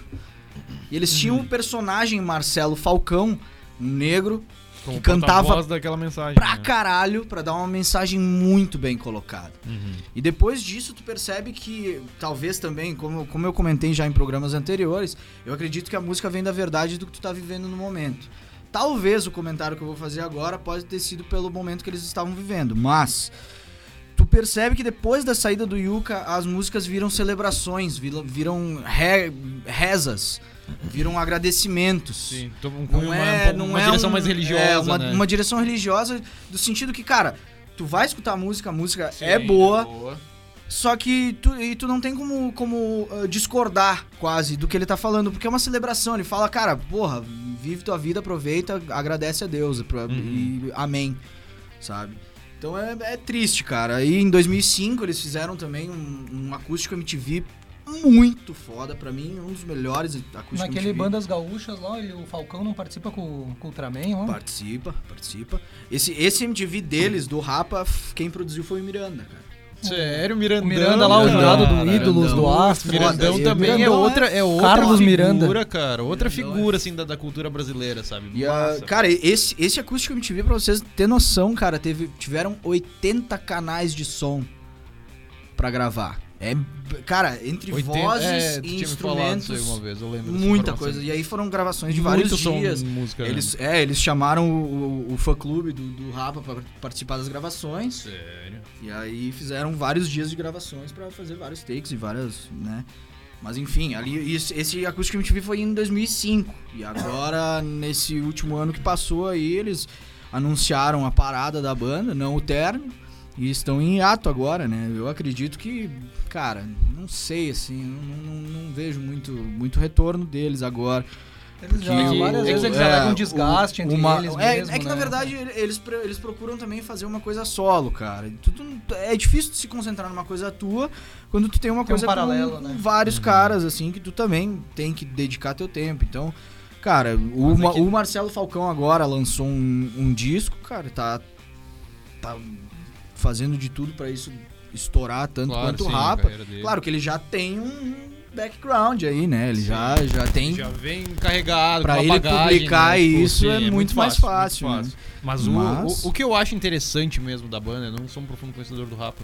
E eles tinham o personagem Marcelo Falcão, um negro, Como que cantava daquela mensagem. pra né? caralho pra dar uma mensagem muito bem colocada. Uhum. E depois disso, tu percebe que, talvez também, como, como eu comentei já em programas anteriores, eu acredito que a música vem da verdade do que tu tá vivendo no momento. Talvez o comentário que eu vou fazer agora pode ter sido pelo momento que eles estavam vivendo, mas percebe que depois da saída do Yuka, as músicas viram celebrações, viram, re- rezas, viram agradecimentos. Sim, tô com Não uma, é, uma não é direção um- mais religiosa, é, uma, né? uma direção religiosa do sentido que, cara, tu vai escutar a música, a música Sim, é boa, só que tu, e tu não tem como, como ah, discordar quase do que ele tá falando, porque é uma celebração. Ele fala, cara, porra, vive tua vida, aproveita, agradece a Deus pra- Uhum. e amém, sabe? Então é, é triste, cara. E em 2005 eles fizeram também um, um acústico MTV muito foda pra mim, um dos melhores acústicos Naquele. Bandas Gaúchas lá, ele- o Falcão não participa com, com o Ultraman lá? Participa, participa. Esse, esse MTV deles, do Rapa, quem produziu foi o Miranda, cara. Sério, Mirandão. O Miranda lá, o jurado do Mirandão. Ídolos, do Astro. Mirandão Foda, também é Mirandão outra, é outra Carlos figura, Miranda. cara. Outra Mirandão figura, assim, da, da cultura brasileira, sabe? E a- cara, esse, esse acústico MTV, pra vocês terem noção, cara, teve, tiveram 80 canais de som pra gravar. É, cara, entre 80 vozes é, e instrumentos, uma vez, eu lembro muita coisa. E aí foram gravações de Muito vários som dias. música, né? Eles, é, eles chamaram o, o, o fã-clube do, do Rapa pra participar das gravações. Sério. E aí fizeram vários dias de gravações pra fazer vários takes e várias, né? Mas enfim, ali isso- esse acústico MTV foi em 2005. E agora nesse último ano que passou aí, eles anunciaram a parada da banda, não o término, e estão em ato agora, né? Eu acredito que, cara, não sei assim, não, não- não vejo muito muito retorno deles agora. Eles já, Que- várias é vezes que- eles é, alegam um desgaste o- entre uma- eles é, mesmo, é que na né? verdade eles, eles procuram também fazer uma coisa solo, cara. Tu- tu- é difícil de se concentrar numa coisa tua quando tu tem uma Tem um coisa paralelo, com, né? vários Uhum. caras, assim, que tu também tem que dedicar teu tempo. Então, cara, o, é Ma- o Marcelo Falcão agora lançou um, um disco, cara, tá, tá fazendo de tudo pra isso estourar tanto Claro, quanto o sim, Rapa. Claro que ele já tem um background aí, né? Ele já, já tem Já vem carregado Pra com ele bagagem, publicar né? Tipo, isso sim, é muito mais fácil, né? Mas, o, Mas- O, o que eu acho interessante mesmo da banda, eu não sou um profundo conhecedor do Rapa.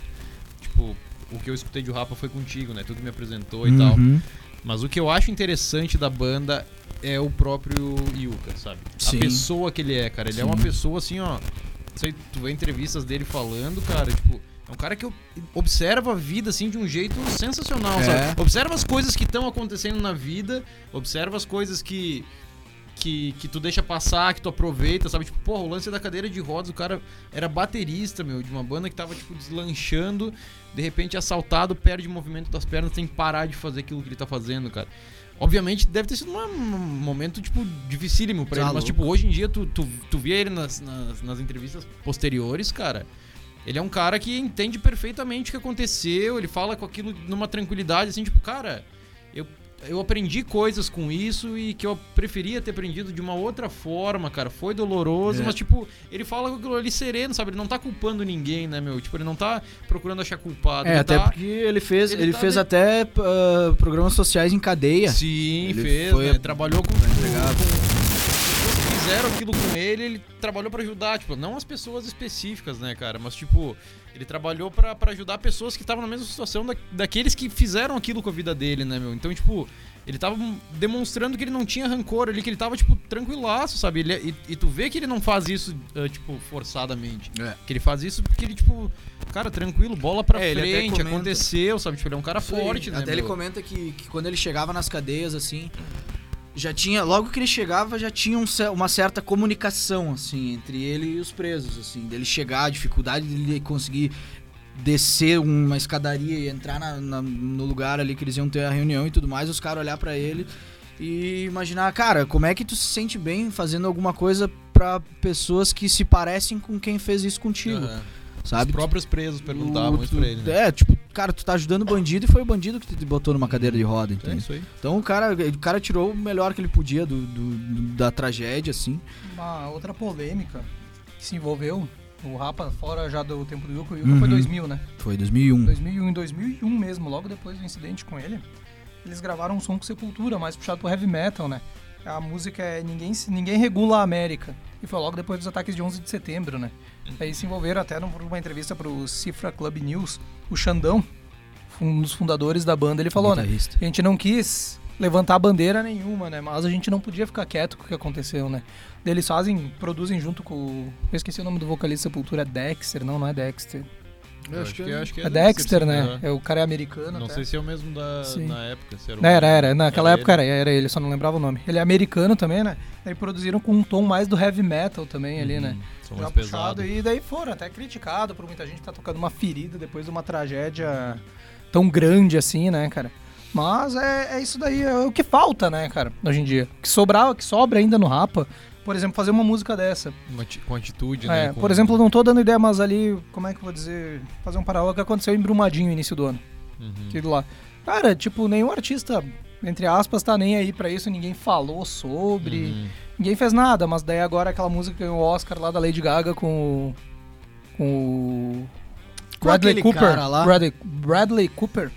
Tipo, o que eu escutei de Rapa foi contigo, né? Tudo me apresentou e tal. Uhum. Mas o que eu acho interessante da banda é o próprio Yuka, sabe? Sim. A pessoa que ele é, cara. Ele é uma pessoa assim, ó. Sei, tu vê entrevistas dele falando, cara, tipo. É um cara que observa a vida assim de um jeito sensacional, É. sabe? Observa as coisas que estão acontecendo na vida, observa as coisas que, que que tu deixa passar, que tu aproveita, sabe? Tipo, porra, o lance da cadeira de rodas, o cara era baterista, meu, de uma banda que tava tipo deslanchando, de repente assaltado, perde o movimento das pernas, tem que parar de fazer aquilo que ele tá fazendo, cara. Obviamente deve ter sido um momento, tipo, dificílimo pra Tá ele, mas, louco. tipo, hoje em dia tu, tu, tu via ele nas, nas, nas entrevistas posteriores, cara. Ele é um cara que entende perfeitamente o que aconteceu, ele fala com aquilo numa tranquilidade, assim, tipo, cara, eu, aprendi coisas com isso e que eu preferia ter aprendido de uma outra forma, cara. Foi doloroso, É. mas, tipo, ele fala com aquilo ali sereno, sabe? Ele não tá culpando ninguém, né, meu? Tipo, ele não tá procurando achar culpado. É, até tá... porque ele fez, ele ele, tá fez de- até ah, programas sociais em cadeia. Sim, Ele fez, foi né? Trabalhou com, com, fizeram aquilo com ele, ele trabalhou pra ajudar, tipo, não as pessoas específicas, né, cara, mas tipo, ele trabalhou pra pra ajudar pessoas que estavam na mesma situação da, daqueles que fizeram aquilo com a vida dele, né, meu? Então, tipo, ele tava demonstrando que ele não tinha rancor ali, que ele tava, tipo, tranquilaço, sabe? Ele, é, e, e tu vê que ele não faz isso, ah, tipo, forçadamente. É. Que ele faz isso porque ele, tipo, cara, tranquilo, bola pra É, ele até frente, comenta. aconteceu, sabe? Tipo, ele é um cara Isso aí. forte, né? Até ele meu? comenta que, que quando ele chegava nas cadeias, assim, já tinha, logo que ele chegava, já tinha um uma certa comunicação, assim, entre ele e os presos, assim, dele chegar, a dificuldade dele conseguir descer uma escadaria e entrar na- na- no lugar ali que eles iam ter a reunião e tudo mais, os caras olhar pra ele e imaginar, cara, como é que tu se sente bem fazendo alguma coisa pra pessoas que se parecem com quem fez isso contigo, Aham. sabe? Os próprios presos perguntavam O- isso pra ele, né? É, tipo, cara, tu tá ajudando o bandido e foi o bandido que te botou numa cadeira de roda, É entende? isso aí. Então o cara, o cara tirou o melhor que ele podia do, do- do- da tragédia, assim. Uma outra polêmica que se envolveu, o Rapa, fora já do tempo do Yuka, o Yuka Uhum. foi 2000, né? Foi 2001. 2001, em 2001 mesmo, logo depois do incidente com ele, eles gravaram um som com Sepultura, mais puxado pro heavy metal, né? A música é Ninguém, Ninguém Regula a América. E foi logo depois dos ataques de 11 de setembro, né? Aí se envolveram até numa entrevista pro Cifra Club News, o Xandão, um dos fundadores da banda, ele falou, né? A gente não quis levantar bandeira nenhuma, né? Mas a gente não podia ficar quieto com o que aconteceu, né? Eles fazem, produzem junto com. o- Eu esqueci o nome do vocalista Sepultura, é Dexter, não, não é Dexter. Eu acho que, acho que É, deve Dexter, ser, né? aham. É o cara é americano. Não até. sei se é o mesmo da, Sim. na época. Se era, o- Era, era. Naquela Era época ele? era, era ele, só não lembrava o nome. Ele é americano também, né? Daí produziram com um tom mais do heavy metal também ali, né? Uhum, Som Já puxado. pesado. E daí foram até criticado por muita gente que tá tocando uma ferida depois de uma tragédia tão grande assim, né, cara? Mas é, é isso daí, é o que falta, né, cara, hoje em dia. O que que sobra ainda no Rapa, por exemplo, fazer uma música dessa. Com atitude, É, né? com- Por exemplo, eu não tô dando ideia, mas ali, como é que eu vou dizer? Fazer um paralelo que aconteceu em Brumadinho no início do ano. Uhum. Aquilo lá. Cara, tipo, nenhum artista, entre aspas, tá nem aí pra isso, ninguém falou sobre. Uhum. Ninguém fez nada, mas daí agora aquela música ganhou o Oscar lá da Lady Gaga com o. com o. Bradley Cooper. cara lá? Bradley, Bradley Cooper.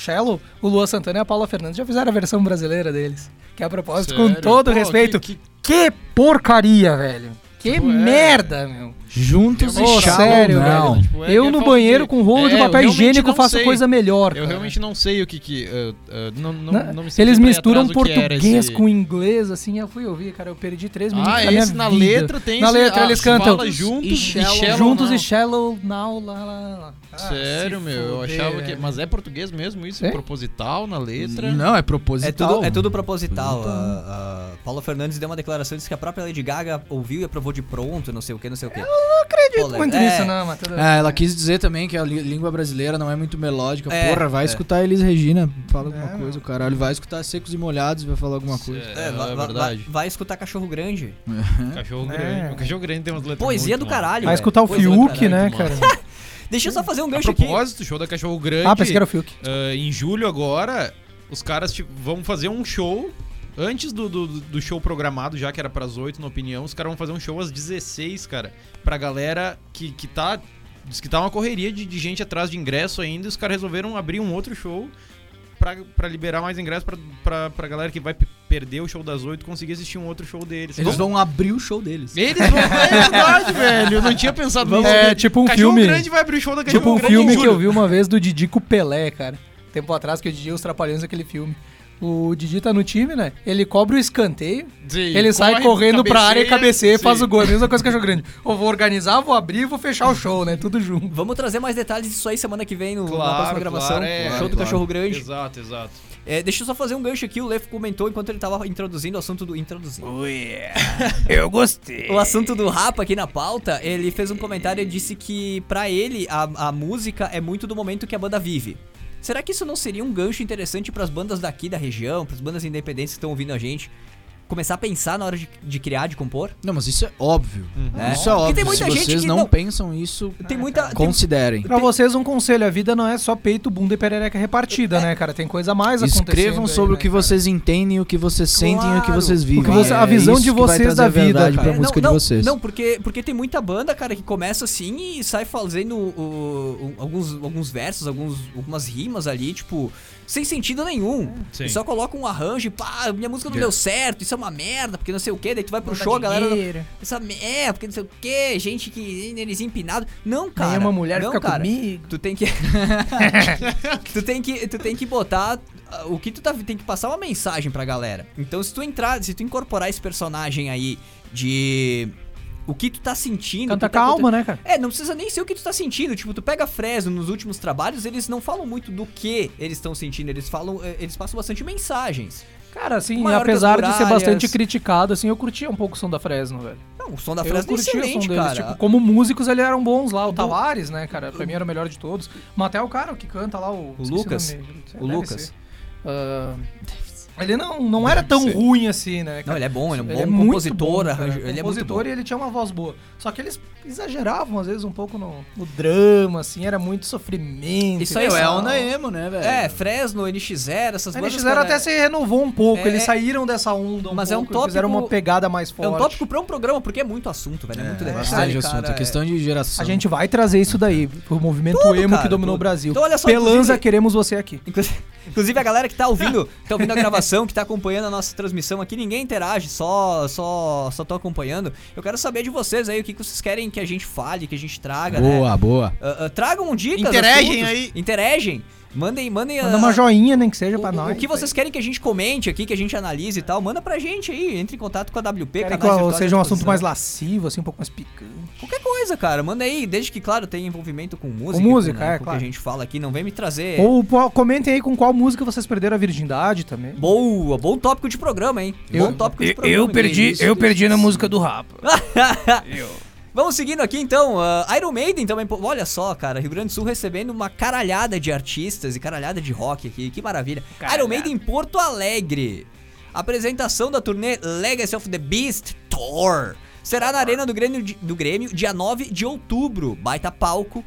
Shallow, o Luan Santana e a Paula Fernandes já fizeram a versão brasileira deles. Que a propósito, com Sério? todo Pô, respeito, que- que, porcaria, velho. Que Tipo, é. merda, meu. Juntos e shallow, sério, não. velho. Tipo, é que eu é no banheiro de- com rolo de É, eu papel higiênico faço sei. coisa melhor. Eu cara. realmente não sei o que que. uh, uh, não, não, Né? não me Eles misturam que português esse- com inglês, assim, eu fui ouvir, cara, eu perdi três minutos Ah, da minha esse na vida. letra tem Na letra ah, eles cantam fala juntos e e shallow juntos now. e shallow now, lá, lá, lá. Ah, Sério, meu, eu achava que. Mas é português mesmo isso? É. Proposital na letra? Não, é É proposital. tudo, é tudo proposital. A, a Paula Fernandes deu uma declaração disse que a própria Lady Gaga ouviu e aprovou de pronto, não sei o que, não sei o que. Eu não acredito muito nisso, não, mas tudo É, ela quis dizer também que a li- língua brasileira não é muito melódica. É, Porra, vai é. escutar a Elis Regina, fala alguma É, coisa, o caralho. Vai escutar Secos e Molhados e vai falar alguma coisa. É, É, vai, é verdade. vai escutar Cachorro Grande. Cachorro É. grande. O cachorro grande tem umas letras. Poesia muito do caralho. Vai velho. escutar o Poesia do Fiuk, caralho. né, cara? Deixa eu só fazer um A gancho aqui. propósito, show da Cachorro Grande. Ah, pensei que era o Fiuk. ah, em julho agora, os caras tipo, vão fazer um show. Antes do, do, do show programado, já que era pras 8, na opinião, os caras vão fazer um show às 16, cara. Pra galera que, que tá. Diz que tá uma correria de, de gente atrás de ingresso ainda. E os caras resolveram abrir um outro show pra, pra liberar mais ingresso pra, pra, pra galera que vai perder o show das 8 conseguir assistir um outro show deles. Eles Vamos- vão abrir o show deles. Eles vão. É verdade, velho. Eu não tinha pensado nisso. É, tipo um Cachorro filme. Grande vai abrir o show da Cachorro Tipo um Grande filme que eu vi uma vez do Didi com o Pelé, cara. Tempo atrás que o Didi os Trapalhões aquele filme. O Didi tá no time, né? Ele cobra o escanteio, Sim, ele sai corre, correndo pra área e cabeceia e faz o gol. É a mesma coisa que Cachorro Grande. Eu vou organizar, vou abrir e vou fechar o show, né? Tudo junto. Vamos trazer mais detalhes disso aí semana que vem no, na Claro, próxima gravação. claro, é, o show do claro. Cachorro Grande. Exato, exato. É, deixa eu só fazer um gancho aqui. O Lef comentou enquanto ele tava introduzindo o assunto do. Introduzindo. Eu gostei. O assunto do rapa aqui na pauta, ele fez um comentário e disse que pra ele a, a música é muito do momento que a banda vive. Será que isso não seria um gancho interessante pras bandas daqui da região, pras bandas independentes que estão ouvindo a gente? Começar a pensar na hora de, de criar, de compor? Não, mas isso é óbvio. É. Isso é Porque óbvio. tem muita Se gente vocês que não, não- pensam isso, Tem muita. tem- considerem. Pra vocês, um conselho: a vida não é só peito, bunda e perereca repartida, né, cara? Tem coisa a mais acontecendo. Escrevam aí, sobre né, o que cara? vocês entendem, o que vocês sentem e o que Claro. vocês vivem. O que você- a É visão isso de que vocês da vida, pra É, música não, de vocês. Não, porque, porque tem muita banda, cara, que começa assim e sai fazendo o- o- alguns, alguns versos, alguns, algumas rimas ali, tipo, sem sentido nenhum. Sim. E só coloca um arranjo e pá, minha música não É. deu certo, isso é uma merda, porque não sei o que, daí tu vai pro show, a galera. dinheiro. Essa, é, porque não sei o que, gente que. Eles empinado. Não, cara. Nenhuma mulher não, fica cara. comigo. Tu tem que. tu tem que. Tu tem que botar. ah, O que tu tá. Tem que passar uma mensagem pra galera. Então, se tu entrar, se tu incorporar esse personagem aí de. O que tu tá sentindo. Canta o tá calma, né, cara? é, não precisa nem ser o que tu tá sentindo. Tipo, tu pega Fresno nos últimos trabalhos, eles não falam muito do que eles estão sentindo. Eles falam. eh, Eles passam bastante mensagens. Cara, assim, apesar de ser bastante criticado, assim, eu curtia um pouco o som da Fresno, velho. Não, o som da eu Fresno é curtia o som excelente, deles. cara. Tipo, como músicos, eles eram bons lá. O Tavares, né, cara? Pra mim era o melhor de todos. Mas até o cara que canta lá, o... O Lucas? O Deve Lucas. ser. Ele não, não era tão ser. ruim assim, né, Não, cara? ele é bom, ele é um Ele bom muito compositor, bom, arranjo- ele é muito compositor bom. e ele tinha uma voz boa. Só que eles exageravam, às vezes, um pouco no, no drama, assim, era muito sofrimento. Isso aí Meu, é onda emo, né, velho? É, Fresno, NX0, essas bandas. NX0 cara, até se renovou um pouco, É, eles é- saíram dessa onda um Mas é um pouco, tópico- fizeram uma pegada mais É forte. um tópico pra um programa, porque é muito assunto, velho. É, muito legal. bastante cara, assunto. é- É questão de geração. A gente vai trazer isso daí, o movimento Tudo, emo cara, que dominou tudo. o Brasil. Então, olha só, Pelanza, inclusive- queremos você aqui. Inclusive, inclusive a galera que tá ouvindo, tá ouvindo a gravação, que tá acompanhando a nossa transmissão aqui, ninguém interage, só só só tô acompanhando. Eu quero saber de vocês aí o que, que vocês querem que a gente fale, que a gente traga, né? Boa, boa. Ah, ah, tragam dicas, Interagem aí. Interagem. Mandem, mandem Manda ah, uma joinha, nem que seja pra o, nós. o que vocês querem que a gente comente aqui, que a gente analise e tal, manda pra gente aí, entre em contato com a WP, Querem que canais virtuais seja um assunto mais lascivo, assim, um pouco mais picante. Qualquer coisa, cara, manda aí, desde que, claro, tenha envolvimento com música. música, né, é, com claro. que a gente fala aqui, não vem me trazer... Ou comentem aí com qual música vocês perderam a virgindade também. Boa, bom tópico de programa, hein? bom tópico de programa. Inês. perdi na música do rap. Vamos seguindo aqui então. ah, Iron Maiden também. Olha só, cara. Rio Grande do Sul recebendo uma caralhada de artistas e caralhada de rock aqui. Que maravilha. Iron Maiden em Porto Alegre. Apresentação da turnê Legacy of the Beast Tour. Será na Arena do Grêmio, do Grêmio dia 9 de outubro. Baita palco,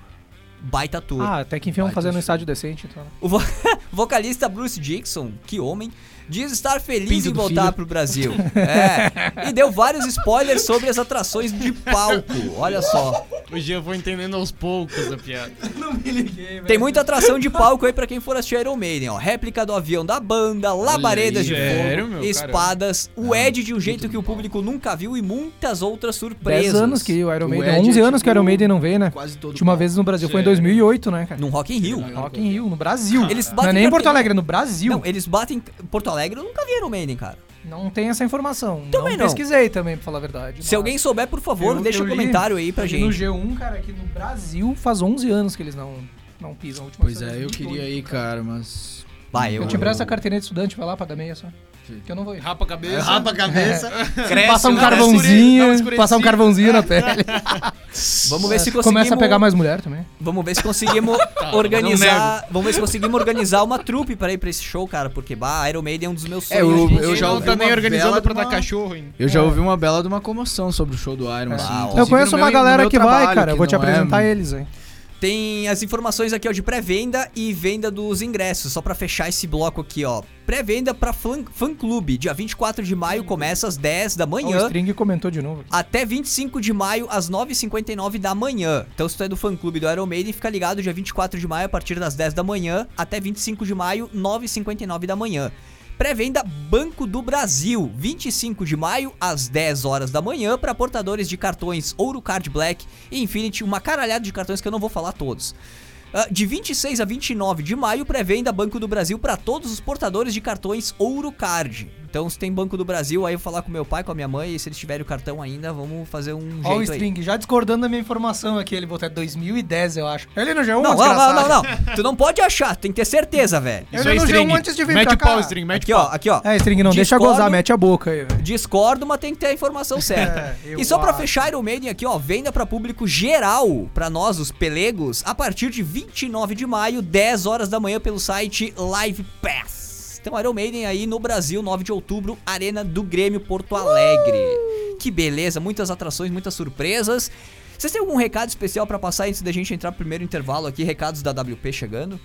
baita tour. Ah, até que enfim vamos fazer no estádio decente, então. né? O vo- vocalista Bruce Dixon, que homem, diz estar feliz Pinto em voltar filho. pro Brasil. É. E deu vários spoilers sobre as atrações de palco. Olha só. O Jean foi entendendo aos poucos a piada. Não me liguei, velho. Tem muita atração de palco aí pra quem for assistir Iron Maiden, ó. Réplica do avião da banda, labaredas de fogo, meu? espadas, o Ed de um jeito que o público nunca viu e muitas outras 10 surpresas. anos que o Iron O Maiden, Ed 11 é anos que o tipo Iron Maiden não veio, né? Quase todo Última vez no Brasil foi em Sério? 2008, né, cara? Num Rock in Rio. Rock in Rio, no Brasil. Eles não batem é nem em Porto Alegre, é no Brasil. Não, eles batem em Porto Alegre, eu nunca vi Iron Maiden, cara. Não tem essa informação. Também não. pesquisei também, pra falar a verdade. Se alguém souber, por favor, eu- deixa eu um li- comentário aí pra eu li No gente. G1, cara, que no Brasil faz 11 anos que eles não, não pisam. A última Pois foi é, eu 2008, queria ir, cara, mas. Vai, Eu te empresto a carteirinha de estudante, vai lá, paga meia só. Que eu não vou ir. Rapa a cabeça. Rapa a cabeça. Cresce, Passar um carvãozinho, passar um carvãozinho na pele. Vamos ver se conseguimos. Começa a pegar mais mulher também. Vamos ver se conseguimos organizar. Vamos ver se conseguimos organizar uma trupe pra ir pra esse show, cara. Porque, bah, Iron Maiden é um dos meus É, sonhos. eu- gente. eu já ouvi tá nem uma organizando bela pra de dar uma- cachorro ainda. Eu já É. ouvi uma bela de uma comoção sobre o show do Iron, Ah, assim. Eu conheço uma galera que vai, cara. Eu vou te é- apresentar eles, hein. Tem as informações aqui, ó, de pré-venda e venda dos ingressos. Só pra fechar esse bloco aqui, ó. Pré-venda pra fã, fã clube. Dia 24 de maio começa às 10 da Ó, O manhã. String comentou de novo. Até 25 de maio, às 9h59 da manhã. Então, se tu é do fã clube do Iron Maiden, fica ligado dia 24 de maio, a partir das 10 da manhã, até 25 de maio, 9h59 da manhã. Pré-venda Banco do Brasil, 25 de maio, às 10 horas da manhã, para portadores de cartões Ouro Card Black e Infinity, uma caralhada de cartões que eu não vou falar todos. Ah, de 26 a 29 de maio, pré-venda Banco do Brasil para todos os portadores de cartões Ouro Card. Então, se tem Banco do Brasil, aí eu vou falar com meu pai, com a minha mãe, e se eles tiverem o cartão ainda, vamos fazer um Ó o jeito aí. String, já discordando da minha informação aqui, ele botou até 2010, eu acho. Ele no G1, Não, não, não, não, não. Tu não pode achar, tem que ter certeza, velho. Ele no G1 antes de vir Mete pra o pau. String, mete Aqui, o ó, pau. aqui, ó. É, String, não deixa Discordo. gozar, mete a boca aí, velho. Discordo, mas tem que ter a informação certa. É, e só pra acho. fechar Iron Maiden aqui, ó, venda pra público geral, pra nós, os pelegos, a partir de 29 de maio, 10 horas da manhã, pelo site Live Pass. Então, Iron Maiden aí no Brasil, 9 de outubro, Arena do Grêmio Porto Alegre. Que beleza, muitas atrações, muitas surpresas. Vocês têm algum recado especial pra passar antes da gente entrar pro primeiro intervalo aqui? Recados da WP chegando?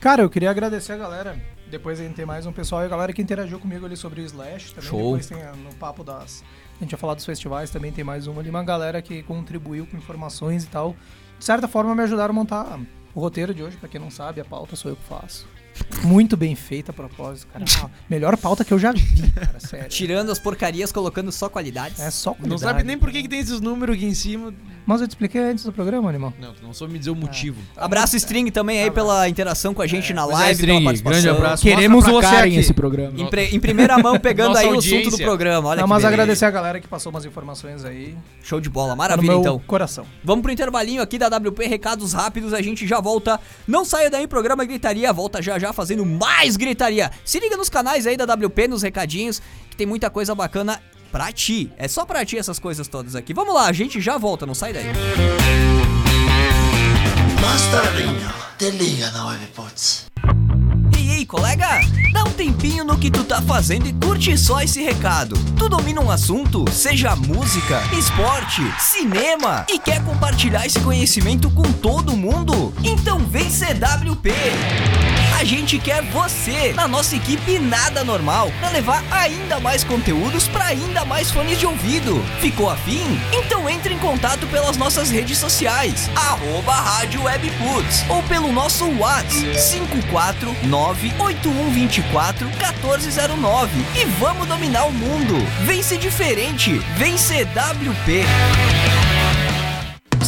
Cara, eu queria agradecer a galera. Depois tem mais um pessoal e a galera que interagiu comigo ali sobre o Slash. Também Show. depois tem ah, no papo das. A gente ia falar dos festivais, também tem mais uma ali. Uma galera que contribuiu com informações e tal. De certa forma, me ajudaram a montar o roteiro de hoje. Pra quem não sabe, a pauta sou eu que faço. Muito bem feita a propósito, cara. Ah, melhor pauta que eu já vi, cara, sério. Tirando as porcarias, colocando só qualidades. É só Não qualidade. sabe nem por que, que tem esses números aqui em cima. Mas eu te expliquei antes do programa, animal. Não, tu não soube me dizer o motivo. Abraço String também aí pela interação com a gente na Pois é, live, pela String, participação. grande abraço. Queremos Mostra pra você Karen aqui. esse programa. Em, pre- em primeira mão, pegando Nossa aí o assunto do programa. Olha Não, que mas beleza. agradecer a galera que passou umas informações aí. Show de bola, Tá no maravilha meu então. coração. Vamos pro intervalinho aqui da WP, recados rápidos, a gente já volta. Não saia daí, programa Gritaria, volta já já fazendo mais gritaria. Se liga nos canais aí da WP, nos recadinhos, que tem muita coisa bacana pra ti. É só pra ti essas coisas todas aqui. Vamos lá, a gente já volta, não sai daí. Masterinho, te liga na Webpods. Ei, ei, colega! Dá um tempinho no que tu tá fazendo e curte só esse recado. Tu domina um assunto, seja música, esporte, cinema, e quer compartilhar esse conhecimento com todo mundo? Então vem CWP! A gente quer você na nossa equipe Nada Normal para levar ainda mais conteúdos para ainda mais fones de ouvido. Ficou afim? Então entre em contato pelas nossas redes sociais, arroba Rádio Webputs, ou pelo nosso WhatsApp 549-8124-1409 e vamos dominar o mundo. Vem ser diferente, vem CWP.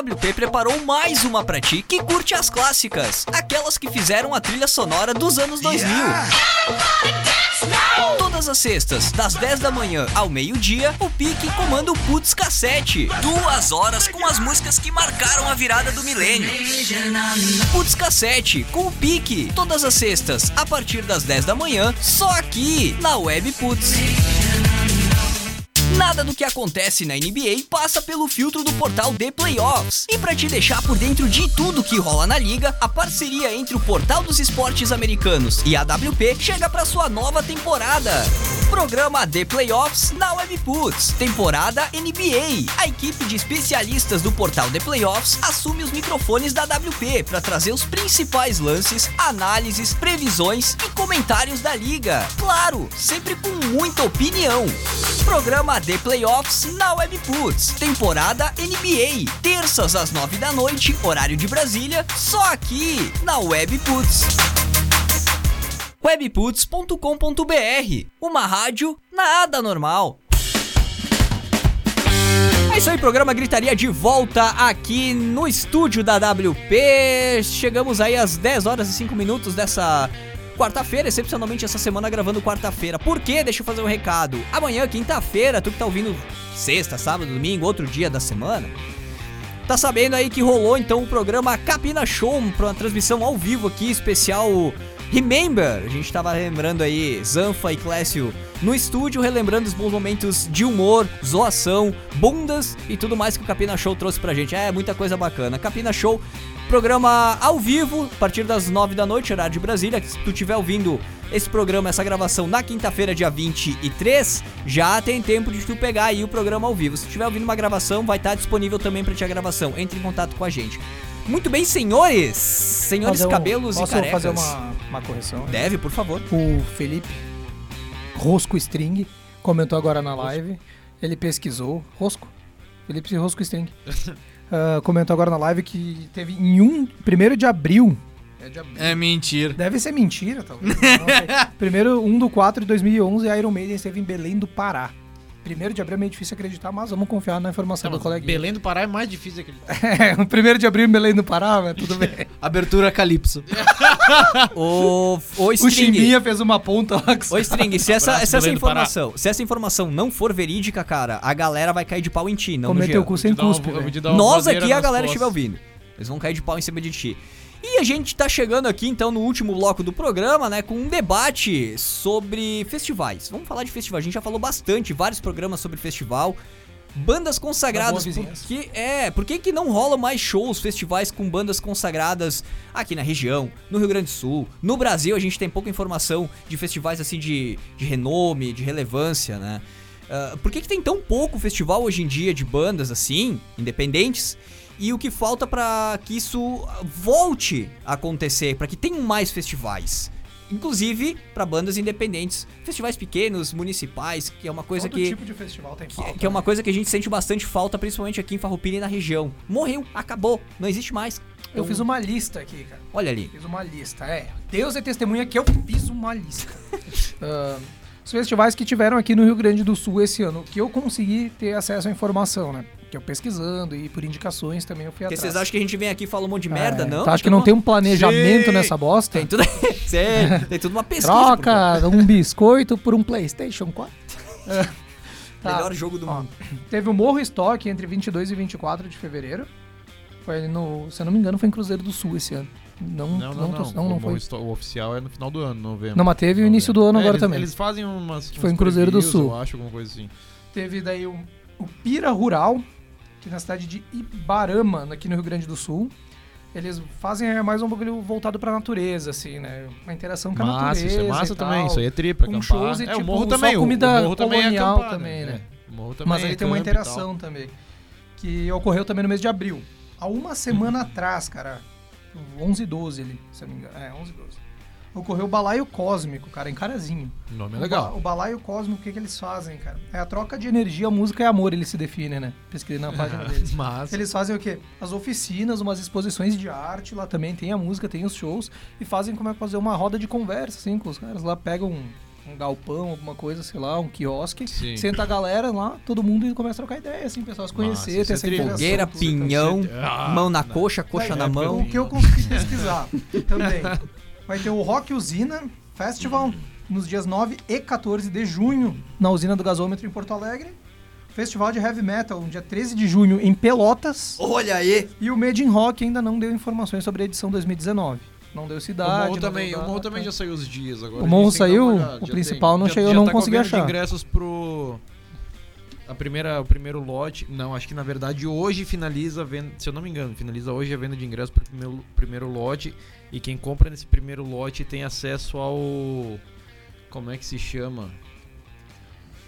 WP preparou mais uma pra ti que curte as clássicas, aquelas que fizeram a trilha sonora dos anos 2000. Todas as sextas, das 10 da manhã ao meio-dia, o Pique comanda o Putz Cassete. Duas horas com as músicas que marcaram a virada do milênio. Putz Cassete, com o Pique. Todas as sextas, a partir das 10 da manhã, só aqui, na Web Putz. Nada do que acontece na NBA passa pelo filtro do portal The Playoffs. E para te deixar por dentro de tudo que rola na liga, a parceria entre o Portal dos Esportes Americanos e a WP chega para sua nova temporada. Programa The Playoffs na Webputs, temporada NBA. A equipe de especialistas do portal The Playoffs assume os microfones da WP para trazer os principais lances, análises, previsões e comentários da liga. Claro, sempre com muita opinião. Programa The Playoffs na Webputs, temporada NBA, terças às nove da noite, horário de Brasília, só aqui na Webputs webputs.com.br, uma rádio nada normal. É isso aí, programa Gritaria de volta aqui no estúdio da WP. Chegamos aí às 10 horas e 5 minutos dessa quarta-feira, excepcionalmente essa semana gravando quarta-feira. Por quê? Deixa eu fazer um recado. Amanhã, quinta-feira, tu que tá ouvindo sexta, sábado, domingo, outro dia da semana, tá sabendo aí que rolou então o programa Capina Show, para uma transmissão ao vivo aqui, especial Remember, a gente tava lembrando aí Zanfa e Clécio no estúdio, relembrando os bons momentos de humor, zoação, bundas e tudo mais que o Capina Show trouxe pra gente. É, muita coisa bacana. Capina Show, programa ao vivo, a partir das 9 da noite, horário de Brasília. Se tu estiver ouvindo esse programa, essa gravação na quinta-feira, dia 23, já tem tempo de tu pegar aí o programa ao vivo. Se estiver ouvindo uma gravação, vai estar disponível também pra ti a gravação. Entre em contato com a gente. Muito bem, senhores! Senhores um- cabelos posso e carecas. fazer uma, uma correção? Deve, por favor. O Felipe Rosco String comentou agora na live. Ele pesquisou. Rosco? Felipe Rosco String. Ah, comentou agora na live que teve em 1 1 de abril. É de abril. É mentira. Deve ser mentira, talvez. Primeiro, 1 do 4 de 2011, a Iron Maiden esteve em Belém do Pará. Primeiro de abril é meio difícil acreditar, mas vamos confiar na informação do coleguinha. Belém do Pará é mais difícil aquele. É, o primeiro de abril em Belém do Pará, mas tudo bem. Abertura Calypso. O, o O String. Chimbinha fez uma ponta lá Ô String, se essa, Abraço, se essa informação, se essa informação não for verídica, cara, a galera vai cair de pau em ti, não cometeu o cu sem cuspe, uma Nós aqui a galera estiver ouvindo. Eles vão cair de pau em cima de ti. E a gente tá chegando aqui então no último bloco do programa, né, com um debate sobre festivais. Vamos falar de festival. A gente já falou bastante, vários programas sobre festival. Bandas consagradas, porque é, por que que não rolam mais shows, festivais com bandas consagradas aqui na região, no Rio Grande do Sul, no Brasil a gente tem pouca informação de festivais assim de, de renome, de relevância, né? Ah, por que, que tem tão pouco festival hoje em dia de bandas assim, independentes? E o que falta pra que isso volte a acontecer, pra que tenham mais festivais? Inclusive pra bandas independentes, festivais pequenos, municipais, que é uma coisa Todo que tipo de festival tem que, falta. que é uma coisa que a gente sente bastante falta, principalmente aqui em Farroupilha e na região. Morreu, acabou, não existe mais. Eu Então, fiz uma lista aqui, cara. Olha ali. Fiz uma lista, é. Deus é testemunha que eu fiz uma lista. Ah, os festivais que tiveram aqui no Rio Grande do Sul esse ano, que eu consegui ter acesso à informação, né? Que eu pesquisando e por indicações também eu fui Porque atrás. vocês acham que a gente vem aqui e fala um monte de merda, É, não? Tu acha que não tem um planejamento Sim. nessa bosta? Tem tudo, Sim, tem tudo uma pesquisa. por Troca um biscoito por um PlayStation 4. É. trás. Tá. Melhor jogo do Ó, mundo. Teve o Morro Estoque entre 22 e 24 de fevereiro. Foi ali no, se eu não me engano, foi em Cruzeiro do Sul esse ano. Não, Não, não, não. tô- não, não o, foi. o oficial é no final do ano, novembro. Não, mas teve o início do ano É, agora eles, também. Eles fazem umas. Foi em Cruzeiro do Sul. Eu acho, alguma coisa assim. Teve daí o, o Pira Rural, na cidade de Ibarama, aqui no Rio Grande do Sul. Eles fazem é, mais um bagulho voltado pra natureza, assim, né? Uma interação com a Massa, natureza. isso é massa e também. tal. Isso aí é tri pra Com acampar. shows e, é, o tipo, morro só também. o- comida o morro também é acampar, também, né? É, o morro também Mas é aí tem uma tal. interação também. Que ocorreu também no mês de abril. Há uma semana atrás, cara. 11 e 12 ali, se eu não me engano. É, 11 e 12. Ocorreu o balaio cósmico, cara, em Carazinho. O nome é O, ba- legal. o balaio cósmico, o que, que eles fazem, cara? É a troca de energia, música e amor, eles se definem, né? Pesquisei na página deles. Mas. Eles fazem o quê? As oficinas, umas exposições de arte, lá também tem a música, tem os shows, e fazem como é que fazer uma roda de conversa, assim, com os caras. Lá pegam um, um galpão, alguma coisa, sei lá, um quiosque, Sim. senta a galera lá, todo mundo e começa a trocar ideia, assim, pessoal se conhecer, ter é essa tri. interação. Fogueira, pinhão, Ah, mão na coxa, coxa Vai, na é, mão. O que eu consegui pesquisar também. Vai ter o Rock Usina Festival nos dias 9 e 14 de junho na usina do gasômetro em Porto Alegre. Festival de Heavy Metal, no dia 13 de junho em Pelotas. Olha aí! E o Made in Rock ainda não deu informações sobre a edição 2019. Não deu O cidade. morro não também, deu o morro também já saiu os dias agora. O morro saiu, olhada, o principal tem. não Já- chegou, já eu não tá consegui achar. ingressos pro a primeira, o primeiro lote. Não, acho que na verdade hoje finaliza a venda. Se eu não me engano, finaliza hoje a venda de ingressos pro primeiro, primeiro lote. E quem compra nesse primeiro lote tem acesso ao. Como é que se chama?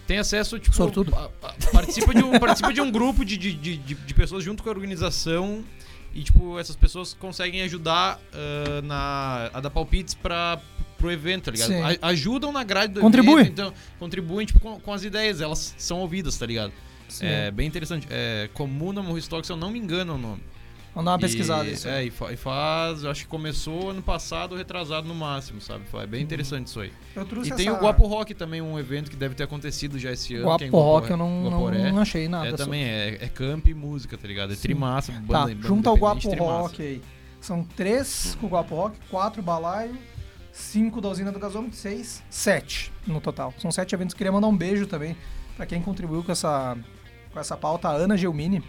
Tem acesso, tipo. Sortudo. a- a- participa, de um, participa de um grupo de, de, de, de- pessoas junto com a organização. E, tipo, essas pessoas conseguem ajudar ah, na, a dar palpites pra, pro evento, tá ligado? A- ajudam na grade do Contribui. evento. Então, contribuem, tipo, com, com as ideias. Elas são ouvidas, tá ligado? Sim. É bem interessante. É Comuna Morristock, se eu não me engano é o nome. Vamos dar uma E- pesquisada isso. É, e, fa- e faz, eu acho que começou ano passado, retrasado no máximo, sabe? É bem interessante isso aí. Eu trouxe E tem essa- o Guapo Rock também, um evento que deve ter acontecido já esse ano. que é Guapo Rock eu não, não, achei nada. É sobre. também, é, é camp e música, tá ligado? É Sim. trimassa, Tá, banda, banda junto ao Guapo. Rock aí. São três com o Guapo Rock, quatro balaio, cinco da usina do gasômetro, seis, sete no total. São sete eventos. Queria mandar um beijo também pra quem contribuiu com essa, com essa pauta, a Ana Gelmini.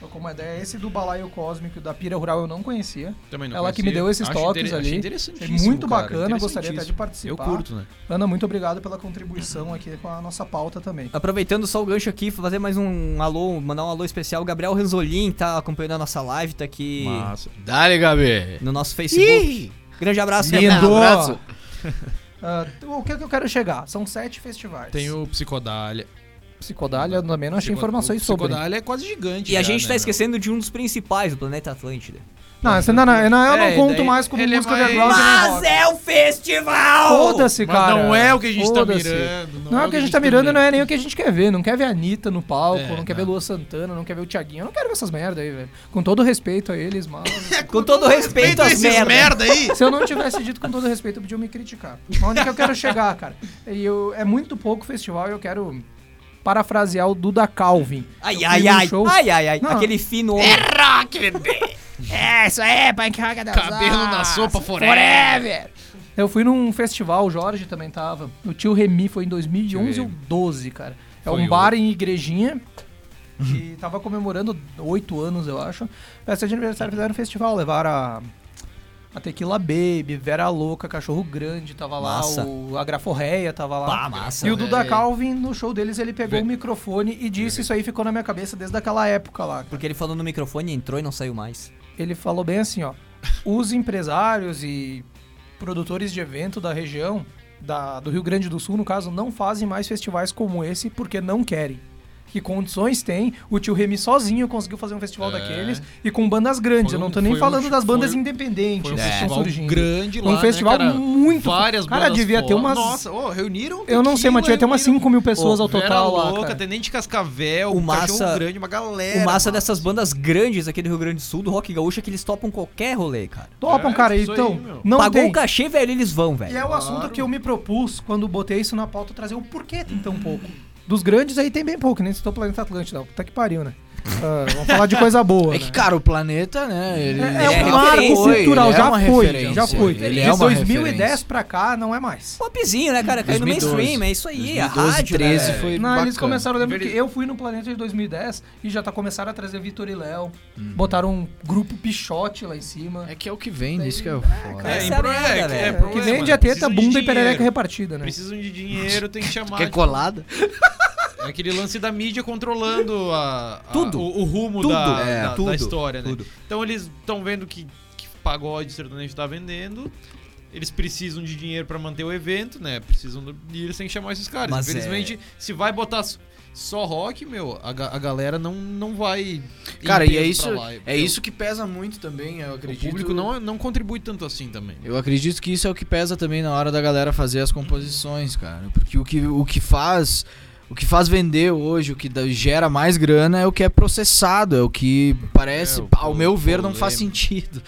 Trocou uma ideia. Esse do balaio cósmico da Pira Rural eu não conhecia. Também não Ela que me deu esses Acho toques inter- ali. É muito cara, bacana, gostaria até de participar. Eu curto, né? Ana, muito obrigado pela contribuição aqui com a nossa pauta também. Aproveitando só o gancho aqui, fazer mais um alô, mandar um alô especial. O Gabriel Ranzolin tá acompanhando a nossa live, tá aqui Massa. Dale, Gabi. no nosso Facebook. Grande abraço, Lindo! Gabriel. abraço. Ah, o que, é que eu quero chegar? São sete festivais. Tem o Psicodália. Psicodália, também não achei Psico- informações o sobre. Psicodália é quase gigante. E a já, gente né, tá meu? esquecendo de um dos principais do Planeta Atlântida. Não, esse não, não, não, eu não É, conto daí mais como ele é música mais- underground nem rock. é o festival! Foda-se, Mas cara. não é o que a gente tá Foda-se. mirando. Não é o que a gente tá mirando, não é nem o que a gente quer ver. Não quer ver a Anitta no palco, É, não quer ver. Lua Santana, não quer ver o Thiaguinho. Eu não quero ver essas merda aí, velho. Com todo respeito a eles, mano. Com todo respeito às esses merda. merda aí. Se eu não tivesse dito com todo respeito, podiam me criticar. Mas onde que eu quero chegar, cara? E eu, é muito pouco festival e eu quero parafrasear o Duda Calvin. Ai, ai, ai. show- Ai, ai, ai. Não. Aquele fino homem. É, isso aí, punk rock das Cabelo na sopa forever. forever. Eu fui num festival, o Jorge também tava. O tio Remy foi em 2011 ou Remy. 12, cara. É Foi um bar em Igrejinha. E tava comemorando oito anos, eu acho. Festa de aniversário fizeram um festival, levaram a, a Tequila Baby, Vera Louca, Cachorro Grande, tava Massa. lá, o, a Graforreia tava lá. Pá, massa. E o Duda velho. Calvin, no show deles, ele pegou Ve- o microfone e disse isso aí, ficou na minha cabeça desde aquela época lá. cara. Porque ele falou no microfone, entrou e não saiu mais. Ele falou bem assim, ó. Os empresários e produtores de evento da região, da, do Rio Grande do Sul, no caso, não fazem mais festivais como esse porque não querem. Que condições tem? O tio Remy sozinho conseguiu fazer um festival É. daqueles e com bandas grandes. Foi Eu não um- tô nem um falando sh- das bandas foi- independentes Foi um que estão festival surgindo. grande lá, Um festival né, cara? muito- Várias Cara, bandas devia ter umas- Nossa, ô, reuniram Eu não sei, mas devia ter umas 5 mil pessoas Ô, ao total Vera lá. Louca, cara. Tenente Cascavel, O o massa- Grande, uma galera. o massa mano. dessas bandas grandes aqui do Rio Grande do Sul, do Rock Gaúcho, é que eles topam qualquer rolê, cara. Topam, É, cara. aí, Então, meu. não Pagou tem. o cachê, velho, eles vão, E velho. é o assunto que eu me propus quando botei isso na pauta, trazer o porquê tem tão pouco. Dos grandes aí tem bem pouco, nem citou o Planeta Atlântida. Puta que pariu, né? Ah, vamos falar de coisa boa. É que, né? cara, o planeta, né? Ele, É, é é um marco referência, cultural, é já uma foi, já foi. ele De é uma 2010 referência. pra cá, não é mais. Popzinho, né, cara? Caiu no 2012. mainstream, é isso aí, a 2012, rádio, 13 né? foi Não, eles começaram, lembro que eu fui no Planeta de 2010 e já tá começaram a trazer Vitor e Léo. Uhum. Botaram um grupo Pichote lá em cima. É que é o que vem, isso que é o cara, foda. É, é a é, que- é que vende a teta, precisam de bunda e perereca repartida, né? Precisam de dinheiro, tem que chamar. Quer tipo, colada? É aquele lance da mídia controlando a, a- Tudo. o, o rumo Tudo. da, É, da- da tudo, história, né? tudo. Então eles estão vendo que, que pagode sertanejo tá vendendo. Eles precisam de dinheiro pra manter o evento, né? Precisam do, e eles têm que chamar esses caras. Mas Infelizmente, se vai botar só rock, meu, a, a galera não, não vai. Cara, e é isso, lá, é isso que pesa muito também, eu O acredito. público não, não contribui tanto assim também. Eu acredito que isso é o que pesa também na hora da galera fazer as composições, cara. Porque o que, o que faz. O que faz vender hoje, o que gera mais grana é o que é processado, é o que parece, É, o ao meu ver, não faz sentido.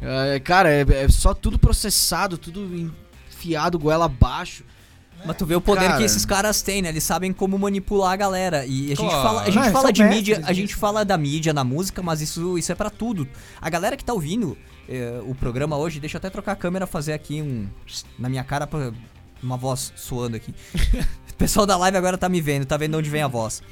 É, cara, é, é só tudo processado, tudo enfiado goela abaixo. Mas tu vê o poder Cara. que esses caras têm, né? Eles sabem como manipular a galera. E a gente Claro. fala, a gente Não, fala de mestres mídia, a gente fala da mídia na música, mas isso, isso é pra tudo. A galera que tá ouvindo eh, o programa hoje, deixa eu até trocar a câmera, fazer aqui um. na minha cara, pra, uma voz suando aqui. o pessoal da live agora tá me vendo, tá vendo de onde vem a voz.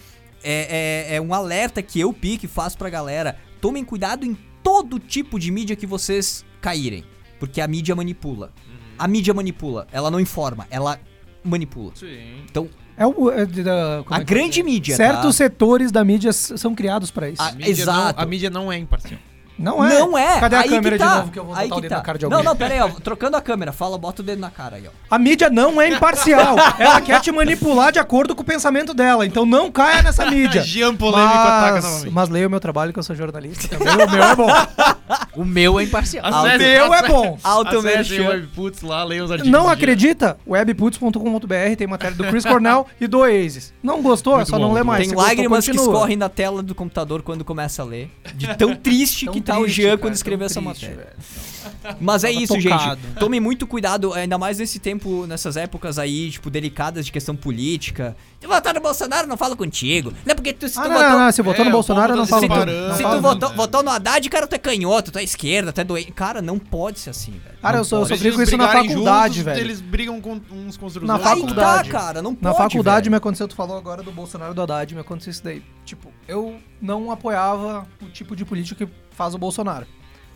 É, é, é um alerta que eu, Pique, faço pra galera. Tomem cuidado em todo tipo de mídia que vocês caírem. Porque a mídia manipula. A mídia manipula, ela não informa, ela manipula. Sim. Então, É o. é de- da- A é que grande é? mídia, Certos tá? setores da mídia são criados pra isso. Ah, A mídia Exato. Não, a mídia não é imparcial. Não é. Não é. Cadê a Aí que câmera tá. de novo que eu vou Aí botar o que dedo tá. na cara de Não, alguém? não, pera aí, ó. Trocando a câmera. Fala, bota o dedo na cara aí, ó. A mídia não é imparcial. Ela quer te manipular de acordo com o pensamento dela. Então não caia nessa mídia. Jean Polêmico ataca mas, novamente. mas leia o meu trabalho, que eu sou jornalista também. O meu é bom. O meu é imparcial. O meu é bom. Auto Acesse o merchan. Webputs lá, leia os artigos. Não acredita? Webputs.com.br tem matéria do Chris Cornell e do Oasis. Não gostou? É Muito só bom, não lê mais. Tem lágrimas que escorrem na tela do computador quando começa a ler. De tão triste Tão tá o Jean quando escreveu essa matéria. velho. Mas é Tava isso, tocado. gente. Tome muito cuidado, ainda mais nesse tempo, nessas épocas aí, tipo, delicadas de questão política. Se votar no Bolsonaro, não falo contigo. Não é porque tu, se Ah, tu não, votou. não, não, se votou É, no o Bolsonaro, eu não tá falo se tudo. tu. Não se tu votou, votou no Haddad, cara, tu é canhoto, tu é esquerda, tu é doente. Cara, não pode ser assim, velho. Cara, Não eu sou- eu pode. sofri com isso na faculdade, juntos, velho. Eles brigam com, uns contra os Na tá, faculdade. cara, não Na pode, faculdade velho. me aconteceu, tu falou agora do Bolsonaro e do Haddad, me aconteceu isso daí. Tipo, eu não apoiava o tipo de política que faz o Bolsonaro.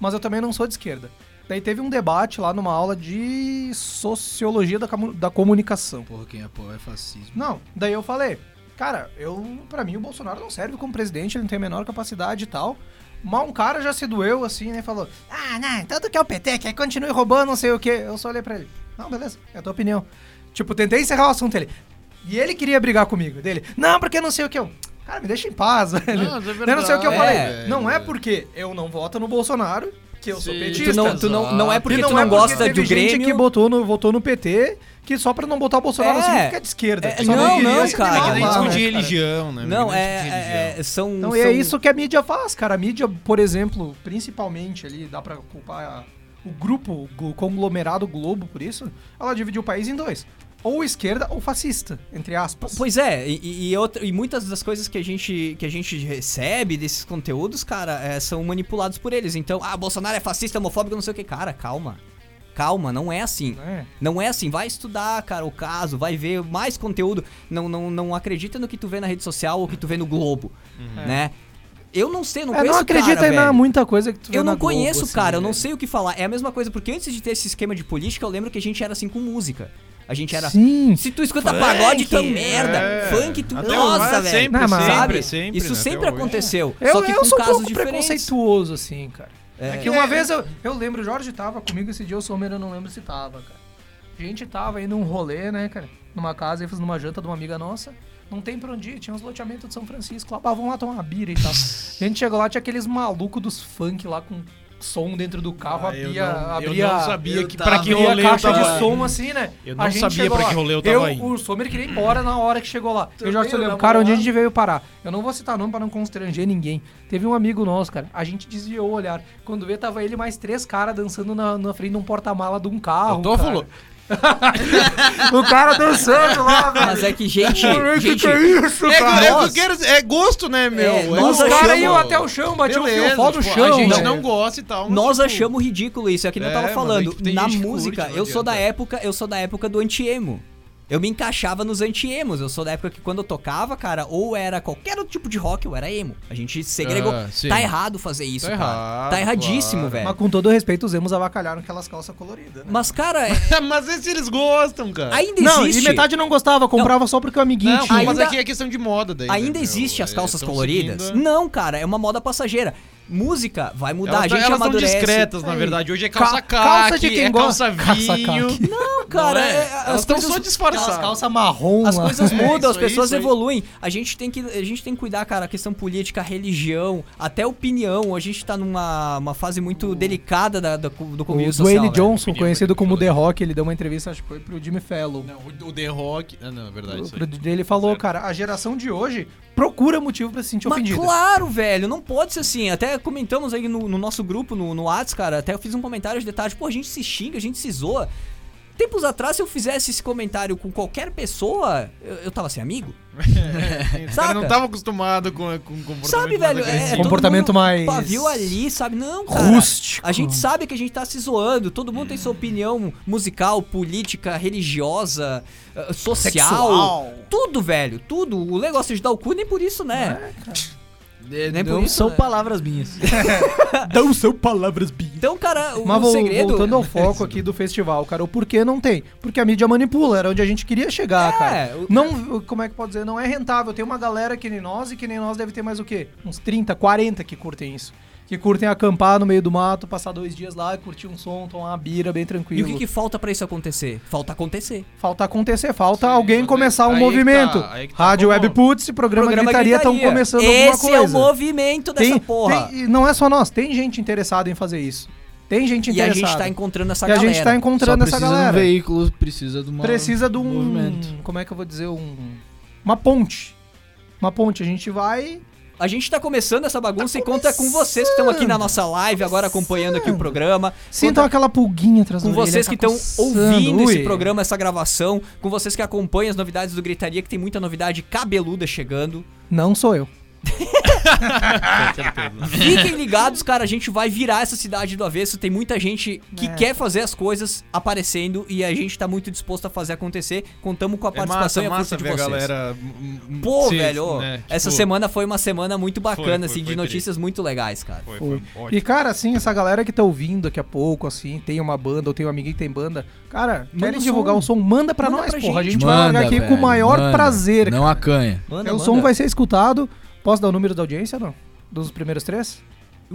Mas eu também não sou de esquerda. Daí teve um debate lá numa aula de sociologia da, da comunicação. Porra, quem apoia é fascismo. Não, daí eu falei, cara, eu para mim o Bolsonaro não serve como presidente, ele não tem a menor capacidade e tal. Mas um cara já se doeu assim, né? Falou: Ah, não, tanto que é o PT, que aí continue roubando, não sei o quê. Eu só olhei pra ele: Não, beleza, é a tua opinião. Tipo, tentei encerrar o assunto ele. E ele queria brigar comigo. Dele: Não, porque não sei o que. Eu, cara, me deixa em paz, velho. Não, é Daí não sei o que eu verdade, falei. velho. não é porque eu não voto no Bolsonaro que eu sou Sim. petista. Tu não, tu não, não é porque E tu é não porque gosta do gente Grêmio. que botou no, votou no PT, que só pra não botar o Bolsonaro É. não significa de esquerda. É, não, não, cara. É animal que nem lá, discutir né, cara? religião, né? Não, é, é, religião. é- são. Não, são... e é isso que a mídia faz, cara. A mídia, por exemplo, principalmente ali, dá pra culpar a- o grupo, o conglomerado Globo por isso, ela dividiu o país em dois. Ou esquerda ou fascista, entre aspas. Pois é, e, e, outra- e muitas das coisas que a gente, que a gente recebe desses conteúdos, cara, é, são manipulados por eles. Então, ah, Bolsonaro é fascista, homofóbico, não sei o que. Cara, calma. Calma, não é assim. É. Não é assim. Vai estudar, cara, o caso, vai ver mais conteúdo. Não, não, não acredita no que tu vê na rede social ou que tu vê no Globo, né? Eu não sei, não É, conheço não o cara, acredita em velho. muita coisa que tu vê Eu na não Globo, conheço, assim, cara, eu não velho. sei o que falar. É a mesma coisa, porque antes de ter esse esquema de política, eu lembro que a gente era assim com música. A gente era. Sim. Se tu escuta Funk, pagode, tu é um merda. é. Funk, tu. Até Nossa, velho. sempre, Não, mas- Sabe? sempre, sempre, Isso né, sempre aconteceu. Eu, só que eu com sou um casos pouco diferentes. preconceituoso, assim, cara. É, É. que uma vez eu, eu lembro, o Jorge tava comigo esse dia, o Sommer eu não lembro se tava, cara. A gente tava aí num rolê, né, cara? Numa casa, aí numa janta de uma amiga nossa. Não tem pra onde ir, tinha uns loteamentos de São Francisco lá, pá, vamos lá tomar uma bira e tal. A gente chegou lá, tinha aqueles malucos dos funk lá com som dentro do carro, Ah, eu abria, não- eu abria, não sabia eu que, pra que rolê a eu caixa tava... de som assim, né? Eu não sabia lá. que rolê eu tava eu, indo. O Sommer queria ir embora na hora que chegou lá. eu já olhando, na cara, onde a gente veio parar? Eu não vou citar nome pra não constranger ninguém. Teve um amigo nosso, cara. A gente desviou o olhar. Quando vê, tava ele e mais três caras dançando na, na frente de um porta-mala de um carro. Lô. o cara dançando lá, velho. Mas é que, gente. Cara, que gente que é isso, É, cara? é, quero- é gosto, né, meu? É, É nós Os caras iam até o chão, batiam o fio no tipo, chão. A gente não gosta e tal. Nós tipo, achamos ridículo isso, é que nem eu É, tava mas falando. Na gente música, curte, não eu sou da época, eu sou da época do anti-emo. Eu me encaixava nos anti-emos. Eu sou da época que quando eu tocava, cara, ou era qualquer outro tipo de rock, ou era emo. A gente segregou. Ah, tá errado fazer isso, Tá cara. errado, tá erradíssimo, claro. velho. Mas com todo respeito, os emos avacalharam aquelas calças coloridas, né? Mas, cara, é- mas esse eles gostam, cara. ainda Não, existe. e metade não gostava, comprava só porque o amiguinho Não, tinha. mas ainda- aqui é questão de moda daí. Ainda né, existe meu? as calças É, coloridas? seguindo- Não, cara, é uma moda passageira. Música vai mudar, Elas, a gente elas são amadurece. discretas, na Aí. verdade. Hoje é calça Ca- caque, calça de quem é gosta. calça Calça vinho. caque. Não, cara, é? é- Elas as estão coisas só disfarçadas. Aquelas calças marrom As lá. coisas É, mudam, as pessoas evoluem. A gente, tem que, a gente tem que cuidar, cara, a questão política, religião, até opinião. A gente tá numa uma fase muito delicada da, da- do convívio O social. Dwayne. Johnson, Opinião, conhecido como. The Rock, ele deu uma entrevista, acho que foi pro Jimmy Fallon. Não, o, o The Rock. Ah, não, é verdade. Isso aí. Pro- Ele falou, cara, a geração de hoje procura motivo pra se sentir Mas ofendida. claro, velho, não pode ser assim. Até comentamos aí no, no nosso grupo, no, no Whats, cara. Até eu fiz um comentário de detalhe. Pô, a gente se xinga, a gente se zoa. Tempos atrás, se eu fizesse esse comentário com qualquer pessoa, eu, eu tava sem amigo. Saca? cara não tava acostumado com, com comportamento Sabe, mais velho? É, todo Comportamento mais- Pavio ali, sabe? Não, cara. Rústico. A gente sabe que a gente tá se zoando. Todo mundo tem sua opinião musical, política, religiosa, eh, social. Sexual. Tudo, velho. Tudo. O negócio de dar o cu nem por isso, né? É, Nem por não isso, são né? palavras minhas. Não são palavras bi. Então, cara, o, Mas o segredo... voltando ao foco aqui do festival, cara, o porquê não tem? Porque a mídia manipula, era onde a gente queria chegar, É, cara. o- Não, como é que pode dizer? Não é rentável. Tem uma galera que nem nós e que nem nós deve ter mais o quê? Uns 30, 40 que curtem isso. Que curtem acampar no meio do mato, passar dois dias lá, curtir um som, tomar uma bira bem E tranquilo. o que, que falta pra isso acontecer? Falta acontecer. Falta acontecer, falta Sim, alguém começar aí- um aí que movimento. tá, aí que tá Rádio Web Putz e programa, Programa Gritaria estão começando Esse alguma coisa. é o movimento dessa Tem- porra. tem- e não é só nós, tem gente interessada em fazer isso. Tem gente E a interessada. gente tá encontrando essa E a galera. gente tá Só encontrando essa precisa de galera. um veículo, precisa de uma precisa de um movimento. como é que eu vou dizer um uma ponte uma ponte a gente vai A gente tá começando essa bagunça e conta com vocês que estão aqui na nossa live, agora acompanhando aqui o programa. sintam aquela pulguinha atrás com orelha, vocês tá que estão ouvindo esse Ui. programa, essa gravação, com vocês que acompanham as novidades do Gritaria, que tem muita novidade cabeluda chegando. não sou eu Fiquem ligados, cara, a gente vai virar essa cidade do avesso. Tem muita gente que É. quer fazer as coisas aparecendo e a gente tá muito disposto a fazer acontecer. Contamos com a É participação massa, e a força de a vocês. galera. hum, hum, Pô, se- velho, né, essa tipo, semana foi uma semana muito bacana, foi, assim, de foi notícias muito legais, cara. Foi, Foi. foi e cara assim essa galera que tá ouvindo daqui a pouco assim tem uma banda ou tem um amiguinho que tem banda cara Manda querem divulgar o som manda pra Manda nós pra porra a gente. gente vai largar aqui com o maior manda. prazer Não cara. acanha. Manda, o som vai ser escutado posso dar o número da audiência não dos primeiros três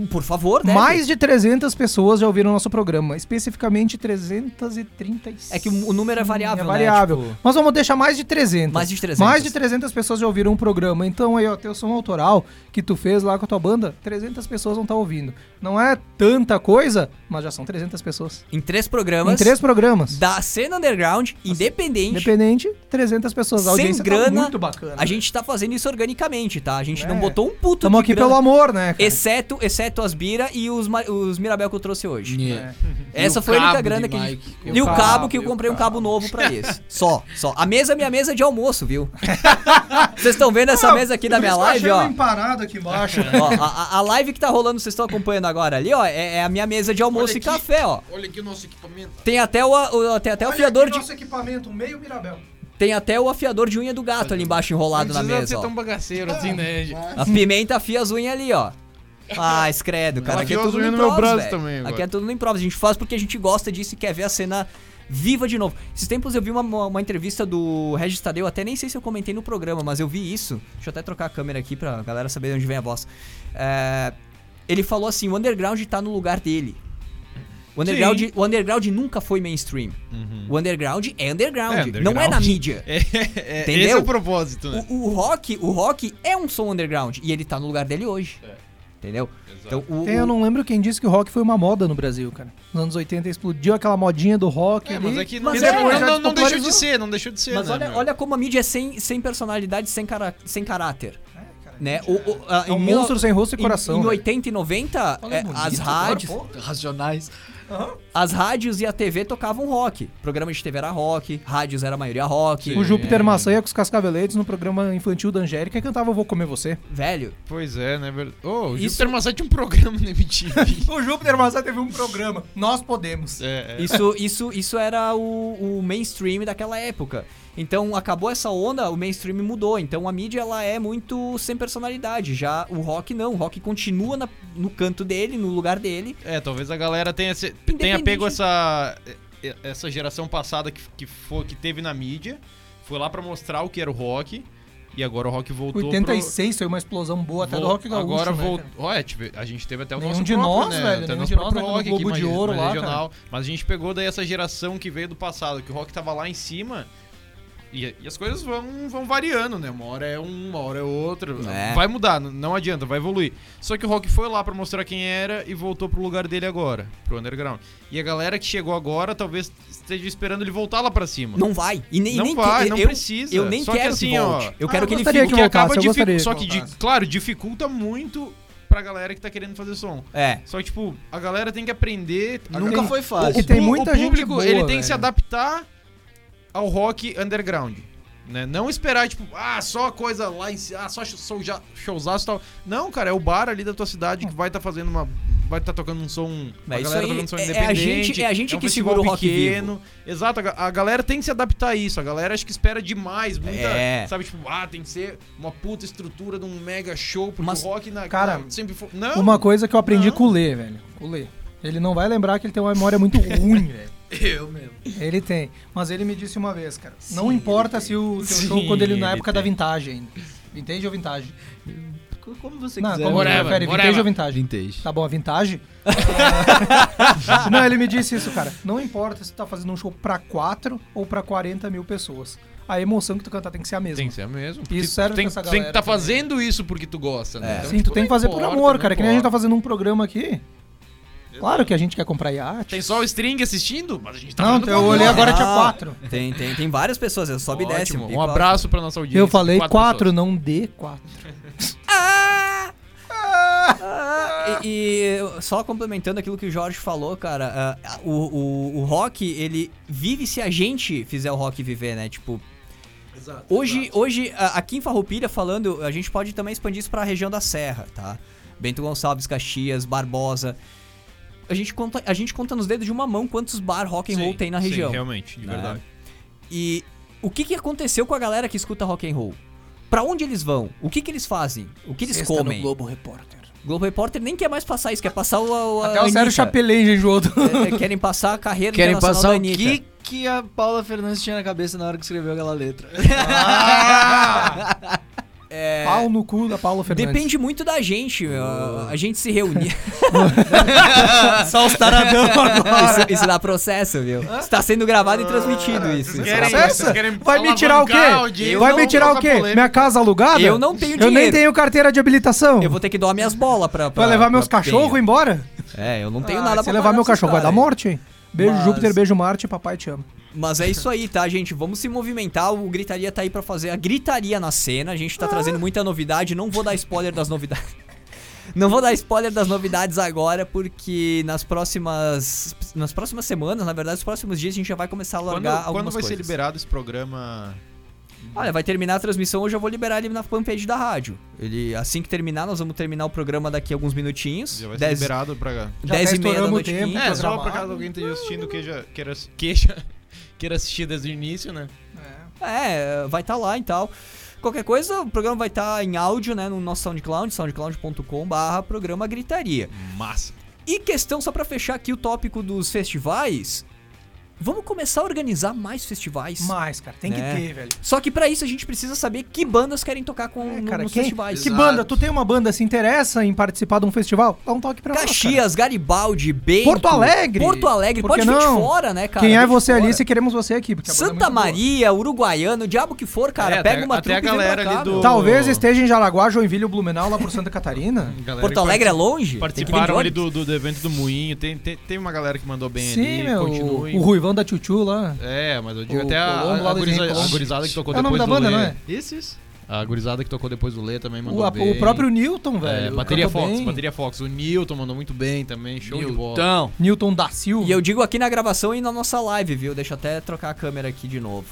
Por favor, né? Mais de 300 pessoas já ouviram nosso programa, especificamente 336. É que o número é variável, É né? variável. Tipo, Mas vamos deixar mais de 300. Mais de 300. Mais de 300 pessoas já ouviram o programa. Então aí, ó, teu som autoral que tu fez lá com a tua banda, 300 pessoas vão estar ouvindo. Não é tanta coisa, mas já são 300 pessoas. em três programas Em três programas. da cena underground, independente, Independente, 300 pessoas. A sem audiência tá grana, muito bacana. a gente tá fazendo isso organicamente, tá? A gente não É. botou um puto Tamo de aqui grana, pelo amor, né, cara? exceto, exceto as bira e os, os Mirabel que eu trouxe hoje. Yeah. Essa E o foi a única cabo grana que a gente... Mike. E o cabo, cabo que eu comprei um cabo. cabo novo pra isso. Só, só. A mesa é minha mesa de almoço, viu? Vocês estão vendo essa mesa aqui da minha live, ó? empanado aqui embaixo. Ó, a, a- a live que tá rolando, vocês estão acompanhando agora ali, ó, é, é a minha mesa de almoço Olha e aqui. café, ó. Olha aqui o nosso equipamento. Tem até o, o- tem até o afiador de nosso equipamento, meio Mirabel. tem até o afiador de unha do gato ali embaixo enrolado não na precisa mesa, ser ó. tão bagaceiro assim, né? gente? A pimenta afia as unhas ali, ó. Ah, escredo, cara. Ela Aqui é tudo no braço também agora. Aqui é tudo no improviso. A gente faz porque a gente gosta disso e quer ver a cena viva de novo. Esses tempos eu vi uma, uma, uma entrevista do Regis Tadeu, até nem sei se eu comentei no programa, mas eu vi isso. Deixa eu até trocar a câmera aqui pra galera saber de onde vem a voz. É, ele falou assim, o underground tá no lugar dele. O underground, o underground nunca foi mainstream. O underground é underground, É, não é na underground. mídia. É, é, Entendeu? Esse é o propósito, né? O, o rock, o rock é um som underground e ele tá no lugar dele hoje. Entendeu? Então, o, Tem, eu não lembro quem disse que o rock foi uma moda no Brasil, cara. Nos anos 80 explodiu aquela modinha do rock É, ali. mas aqui não, Mas não, é, não, não, não deixou de ser, não deixou de ser, Mas né, olha, meu? olha como a mídia é sem, sem personalidade, sem, cara, sem caráter. Né? O, o- a- É um em mil- monstro sem rosto e coração. Em, em né? 80 e 90, Fala é, bonito, as agora, rádios, pô. Racionais. as rádios e a TV tocavam rock. Programa de TV era rock, rádios era a maioria rock. Sim. O Júpiter Maçã ia com os Cascaveletes no programa infantil da Angélica e cantava Eu Vou Comer Você. Velho, Pois é, né? Ô, o Isso- Júpiter Massad tinha um programa na MTV. O Júpiter Maçã teve um programa. Nós podemos. é, é. isso, isso, isso era o, o mainstream daquela época. Então acabou essa onda, o mainstream mudou. Então a mídia ela é muito sem personalidade. Já o rock não, o rock continua na- no canto dele, no lugar dele. É, talvez a galera tenha, se- tenha pego essa, essa geração passada que, que, foi, que teve na mídia, foi lá pra mostrar o que era o rock, e agora o rock voltou 86 foi uma explosão boa pro... até do rock gaúcho, Agora né, voltou... Olha, a gente teve até o Nenhum nosso de próprio, nós, né? velho, Até nenhum nosso de nós no rock Globo aqui, de mais- Ouro mais lá, regional. Mas a gente pegou daí essa geração que veio do passado, que o rock tava lá em cima... E, e as coisas vão, vão variando, né? Uma hora é um, uma hora é outro. É. Vai mudar, não adianta, vai evoluir. Só que o rock foi lá pra mostrar quem era e voltou pro lugar dele agora, pro underground. E a galera que chegou agora talvez esteja esperando ele voltar lá pra cima. Não vai. E nem, Não nem vai, que- não eu, precisa. Eu nem Só que quero assim, que ó, volte. eu ah, quero eu que ele fique. que que voltasse, acaba eu dific- Só que que, voltasse. claro, dificulta muito pra galera que tá querendo fazer som. É. Só que, tipo, a galera tem que aprender. Nunca foi o, fácil. E tem muita o gente público, boa, ele tem que se velho. adaptar ao rock underground. Né? Não esperar, tipo, ah, só coisa lá em cima, ah, só show- showzaço e tal. Não, cara, é o bar ali da tua cidade que vai estar fazendo uma vai estar tocando um som. Mas a isso galera aí tocando um som é- é a independente. gente- é a gente um que segura o rock pequeno. Exato, a, a galera tem que se adaptar a isso. A galera acho que espera demais. Muita, É. Sabe, tipo, ah, tem que ser uma puta estrutura de um mega show, porque Mas, o rock na. cara, na- sempre foi. Não! Uma coisa que eu aprendi Não. com o Lê, velho. O Lê. Ele não vai lembrar que ele tem uma memória muito ruim, velho. Eu mesmo. Ele tem. Mas ele me disse uma vez, cara. não importa se o teu Sim, show quando ele na ele época da vintage ainda. Vintage ou vintage? Como você não, quiser. como você Whatever, prefere, vintage whatever. ou vintage? Vintage. Tá bom, a vintage? não, ele me disse isso, cara. Não importa se tu tá fazendo um show pra 4 ou pra 40 mil pessoas. A emoção que tu cantar tem que ser a mesma. Tem que ser a mesma. Isso serve tem, pra essa tu tem que galera estar também. fazendo isso porque tu gosta, né? Então, Sim, tipo, tu tem que não fazer por importa, amor, não cara. Que nem a gente tá importa. fazendo um programa aqui. Claro que a gente quer comprar iate. Tem só o string assistindo, mas a gente tá Não, eu olhei agora tinha Ah, quatro. Tem, tem, tem várias pessoas, é sobe e. Ótimo. tem Um abraço pra nossa audiência. Eu falei Quatro quatro, não D quatro. Ah! Ah, e, e só complementando aquilo que o Jorge falou, cara, ah, o, o, o rock, ele vive se a gente fizer o rock viver, né? Tipo, Exato. hoje, hoje a- aqui em Farroupilha, falando, a gente pode também expandir isso pra região da Serra, tá? Bento Gonçalves, Caxias, Barbosa. A gente conta, a gente conta nos dedos de uma mão quantos bar rock and roll Sim, tem na sim, região. realmente, de né? verdade. E o que, que aconteceu com a galera que escuta rock and roll? Pra onde eles vão? O que, que eles fazem? O que eles comem? Globo Repórter. Globo Repórter nem quer mais passar isso, quer passar o. o a Até o Sérgio Anitta. Chapelin já enjoou. do- É, é, querem passar a carreira Querem passar da o Anitta. que, que a Paula Fernandes tinha na cabeça na hora que escreveu aquela letra. É, Pau no cu da Paula Fernandes. depende muito da gente, meu. A gente se reunir. Só os taradão isso, isso dá processo, viu? Está sendo gravado e transmitido isso. isso dá querem- processo. Querem Vai me tirar o quê? Vai me tirar o quê? polêmica. Minha casa alugada? Eu não tenho Eu nem dinheiro. tenho carteira de habilitação. Eu vou ter que doar minhas bolas pra, pra. Vai levar meus cachorros embora? É, eu não tenho Ah, nada Se pra levar pagar meu cachorro, vai dar morte, hein? Beijo Mas- Júpiter, beijo Marte, papai te ama. Mas é isso aí, tá, gente? Vamos se movimentar. O Gritaria tá aí pra fazer a gritaria na cena. A gente tá trazendo muita novidade. Não vou dar spoiler das novidades. Não vou dar spoiler das novidades agora, porque nas próximas. Nas próximas semanas, na verdade, nos próximos dias, a gente já vai começar a Quando, largar quando algumas vai ser coisas. liberado esse programa? Olha, vai terminar a transmissão, hoje eu vou liberar ele na fanpage da rádio. Ele, assim que terminar, nós vamos terminar o programa daqui a alguns minutinhos. Já vai ser 10 liberado pra. Já 10 tá e meia da noite. tempo. É, só pra caso alguém esteja assistindo queja, queira, queixa, queira assistir desde o início, né? É, vai estar lá e tal. Qualquer coisa, o programa vai estar em áudio, né, no nosso SoundCloud, soundcloud.com barra programa gritaria. Massa. E questão, só pra fechar aqui o tópico dos festivais, vamos começar a organizar mais festivais. Mais, cara, tem Né? que ter, velho. Só que pra isso a gente precisa saber que bandas querem tocar com, É, no- cara, nos quem- festivais. que Exato. banda? Tu tem uma banda, se interessa em participar de um festival? Dá um toque pra nós. Caxias, Garibaldi, Bento. Porto Alegre. Porto Alegre, Por pode que vir de não? fora, né, cara? Quem é você ali se queremos você aqui? É Santa boa. Maria, Uruguaiano, o diabo que for, cara, É, pega até- uma até a trupe e vem pra galera cá, ali do-. Talvez esteja em Jaraguá, Joinville ou Blumenau, lá por Santa Catarina. Galera Porto Alegre é longe? Participaram ali do, do, evento do Moinho. Tem, tem, tem uma galera que mandou bem Sim, ali. meu. Continue. O Ruivão da Tchutchu lá. É, mas eu digo O até a, Colombo a, guriza- a Colombo. gurizada que tocou É o nome depois da do banda, Lê. não é? Isso, isso. A gurizada que tocou depois do Lê também mandou O, a- bem. o próprio Newton, É, velho. bateria cantou Fox, bem. bateria Fox. O Newton mandou muito bem também, show de bola. Então, Newton da Silva. E eu digo aqui na gravação e na nossa live, viu? Deixa eu até trocar a câmera aqui de novo.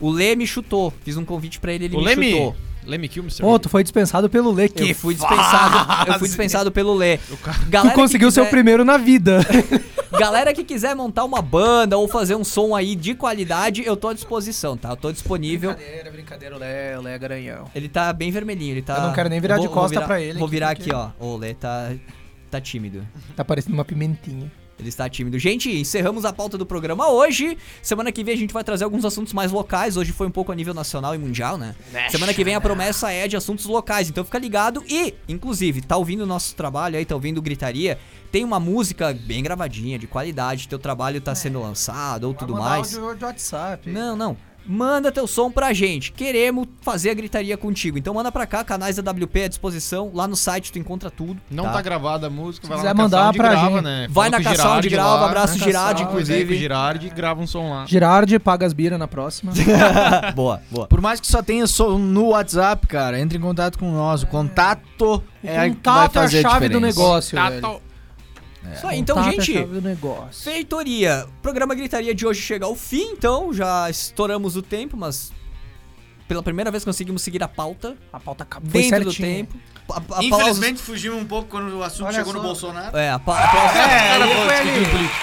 O Lê me chutou. Fiz um convite pra ele, ele o me Leme, chutou. Leme Kilmister. Pô, tu foi dispensado pelo Lê. Que Eu fui dispensado, eu fui dispensado pelo Lê. Tu Galera que conseguiu ser o quiser- primeiro na vida. Galera que quiser montar uma banda ou fazer um som aí de qualidade, eu tô à disposição, tá? Eu tô disponível. Brincadeira, brincadeira, o Lé, o Lé é garanhão. Ele tá bem vermelhinho, ele tá. Eu não quero nem virar Vou- de costa vou virar- pra ele Vou virar aqui, ó. O Lê tá. tá tímido. Tá parecendo uma pimentinha. Ele está tímido. Gente, encerramos a pauta do programa hoje. Semana que vem a gente vai trazer alguns assuntos mais locais. Hoje foi um pouco a nível nacional e mundial, né? Semana que vem a promessa é de assuntos locais. Então fica ligado. E, inclusive, tá ouvindo o nosso trabalho aí, tá ouvindo Gritaria. Tem uma música bem gravadinha, de qualidade. Teu trabalho tá sendo lançado ou tudo Vai mandar mais. áudio de WhatsApp. Não, não. Manda teu som pra gente. Queremos fazer a gritaria contigo. Então manda pra cá, canais da WP à disposição. Lá no site tu encontra tudo. Não tá, gravada a música, vai quiser lá na mandar pra grava, gente. né? Vai Fala na o Caçaund, Girardi grava. lá, Abraço, Girardi, Inclusive. inclusive. Girardi grava um som lá. Girardi, paga as bira na próxima. boa, boa. por mais que só tenha só no WhatsApp, cara, entre em contato com nós. O contato é a que vai Contato é a chave do negócio, Tá, velho. Isso aí, então, é gente. Feitoria, programa Gritaria de hoje chega ao fim, então já estouramos o tempo, mas pela primeira vez conseguimos seguir a pauta A pauta ca- foi dentro do certinho. tempo. A, a pausa- Infelizmente fugimos um pouco quando o assunto Olha chegou no só. Bolsonaro. É, a, pa- a pausa- É, foi ali. político.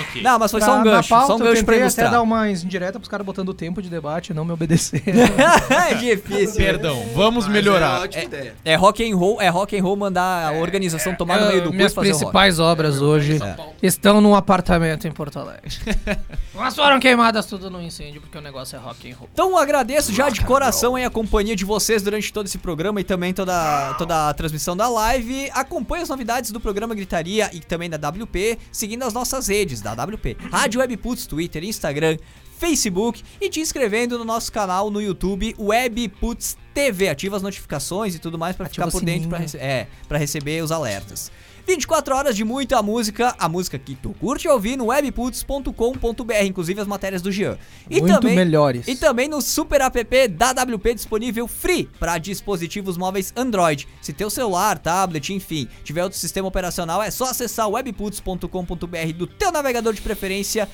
Ok. Não, mas foi Pra- só um na gancho, pauta, só um eu gancho pra ilustrar. até dar uma indireta pros caras botando tempo de debate e não me obedecer. é difícil. Perdão, vamos Mas melhorar. É ideia. É rock and roll, é rock and roll mandar a organização tomar no meio do cu Minhas o principais obras hoje estão num apartamento em Porto Alegre. Mas foram queimadas tudo no incêndio porque o negócio é rock and roll. Então eu agradeço já de coração aí a companhia de vocês durante todo esse programa e também toda, toda a transmissão da live. Acompanhe as novidades do programa Gritaria e também da WP, seguindo as nossas redes da WP. Rádio Webputs, Twitter, Instagram, Facebook e te inscrevendo no nosso canal no YouTube Webputs TV. Ativa as notificações e tudo mais Ativa ficar por dentro pra, sininho. rece é, receber os alertas. 24 horas de muita música, a música que tu curte ouvir no webputs.com.br, inclusive as matérias do Jean. E Muito também, melhores. E também no super app da WP disponível free para dispositivos móveis Android. Se teu celular, tablet, enfim, tiver outro sistema operacional, é só acessar webputs.com.br do teu navegador de preferência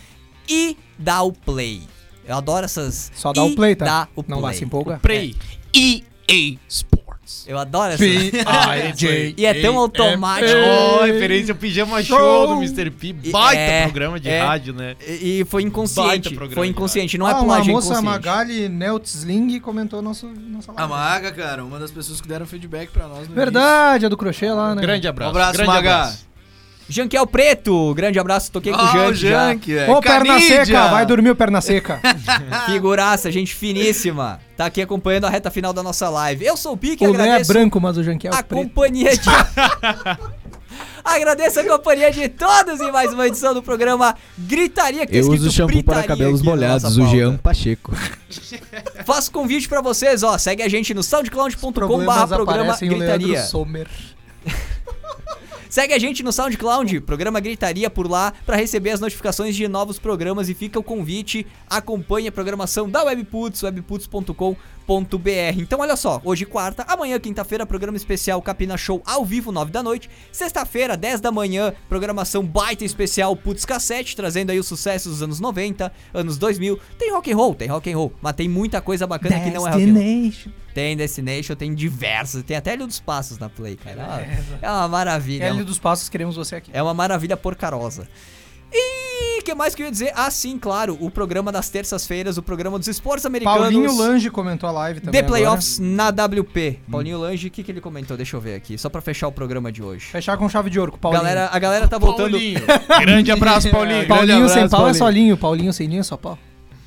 e dar o play. Eu adoro essas. Só dá e o play, tá? Dá o Não play. vai se empolgar. Prey. EA Sports. Eu adoro essa. P-I-J. E é tão automático. Oh, referência ao Pijama Show do Mr. P. Baita É, programa de é. rádio, né? E foi inconsciente. Foi inconsciente, não é Ah, uma plágio, é moça inconsciente. Magali Neutzling comentou nosso, nossa A live. Maga, cara, uma das pessoas que deram feedback pra nós no Verdade, a do crochê lá, né? Grande abraço. Um abraço, grande Maga. abraço. Janquiel Preto, grande abraço, toquei com o Ah, Jank é. Ô, perna seca, vai dormir o perna seca. Figuraça, gente finíssima. Tá aqui acompanhando a reta final da nossa live. Eu sou o Pique, o é agradeço branco, mas o Janque é a o preto. companhia de... agradeço a companhia de todos em mais uma edição do programa Gritaria. Que é Eu uso shampoo para cabelos molhados, o pauta. Jean Pacheco. Faço convite pra vocês, ó. Segue a gente no soundcloud.com barra Problemas programa aparecem o Leandro Gritaria. Segue a gente no SoundCloud, programa Gritaria por lá, pra receber as notificações de novos programas e fica o convite, acompanhe a programação da Webputs, webputs.com.br. Então olha só, hoje quarta, amanhã quinta-feira, programa especial Capina Show ao vivo, 9 da noite. Sexta-feira, 10 da manhã, programação baita especial Putz Cassete, trazendo aí os sucessos dos anos 90, anos 2000. Tem rock and roll, tem rock and roll, mas tem muita coisa bacana que não é rock and roll. Destination. Tem Destination, tem diversos, tem até Ilha dos Passos na Play, cara. É uma maravilha. é uma- L dos Passos, queremos você aqui. é uma maravilha porcarosa. E o que mais que eu ia dizer? Ah, sim, claro, o programa das terças-feiras, o programa dos esportes americanos. Paulinho Lange comentou a live também. The Playoffs na WP. Paulinho Lange, o que, que ele comentou? Deixa eu ver aqui, só pra fechar o programa de hoje. Agora. Fechar com chave de ouro com o Paulinho. Galera, a galera tá voltando. Paulinho. Grande abraço, Paulinho. Paulinho Grande sem abraço, pau é Paulinho. só linho. Paulinho sem linho é só pau.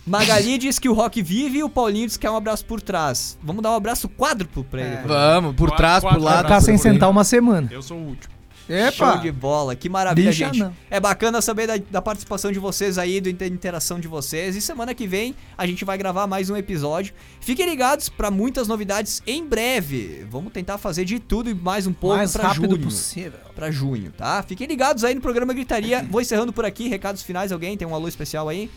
Magali diz que o rock vive e o Paulinho diz que é um abraço por trás. Vamos dar um abraço quádruplo pra ele. É. Vamos, por Quatro- trás, por. Vai ficar abraço sem sentar uma semana. Eu sou o último. Show Epa! de bola, que maravilha, Bicha gente. não. É bacana saber da, da participação de vocês aí, da inter- interação de vocês. E semana que vem a gente vai gravar mais um episódio. Fiquem ligados pra muitas novidades em breve. Vamos tentar fazer de tudo e mais um pouco mais pra rápido junho. possível. Pra junho, tá? Fiquem ligados aí no programa Gritaria. Vou encerrando por aqui. Recados finais, alguém? Tem um alô especial aí?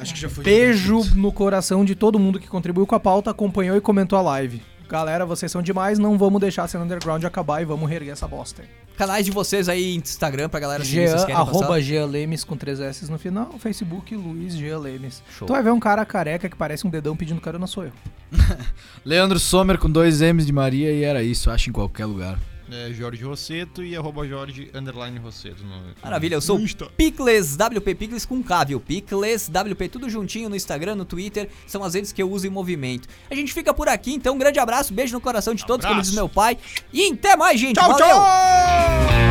Acho que já foi. Beijo no coração de todo mundo que contribuiu com a pauta, acompanhou e comentou a live. Galera, vocês são demais, não vamos deixar a cena underground acabar e vamos reerguer essa bosta aí. Canais de vocês aí, Instagram, pra galera seguir, Jean, vocês querem arroba? Jean Lemes com três S no final, Facebook Luiz Jean Lemes. Show. Tu vai ver um cara careca que parece um dedão pedindo carona, sou eu. Leandro Sommer com dois M's de Maria e era isso, acho em qualquer lugar. É Jorge Rosseto e arroba Jorge underline Rosseto. no- Maravilha, eu sou Insta. Picles, WP Picles com K, viu? Picles, WP, tudo juntinho no Instagram, no Twitter, são as redes que eu uso em movimento. A gente fica por aqui, então um grande abraço, beijo no coração de todos, como Abraço. diz meu pai, e até mais, gente, Tchau, valeu! tchau!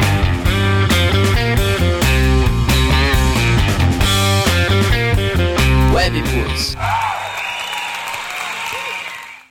Webputs.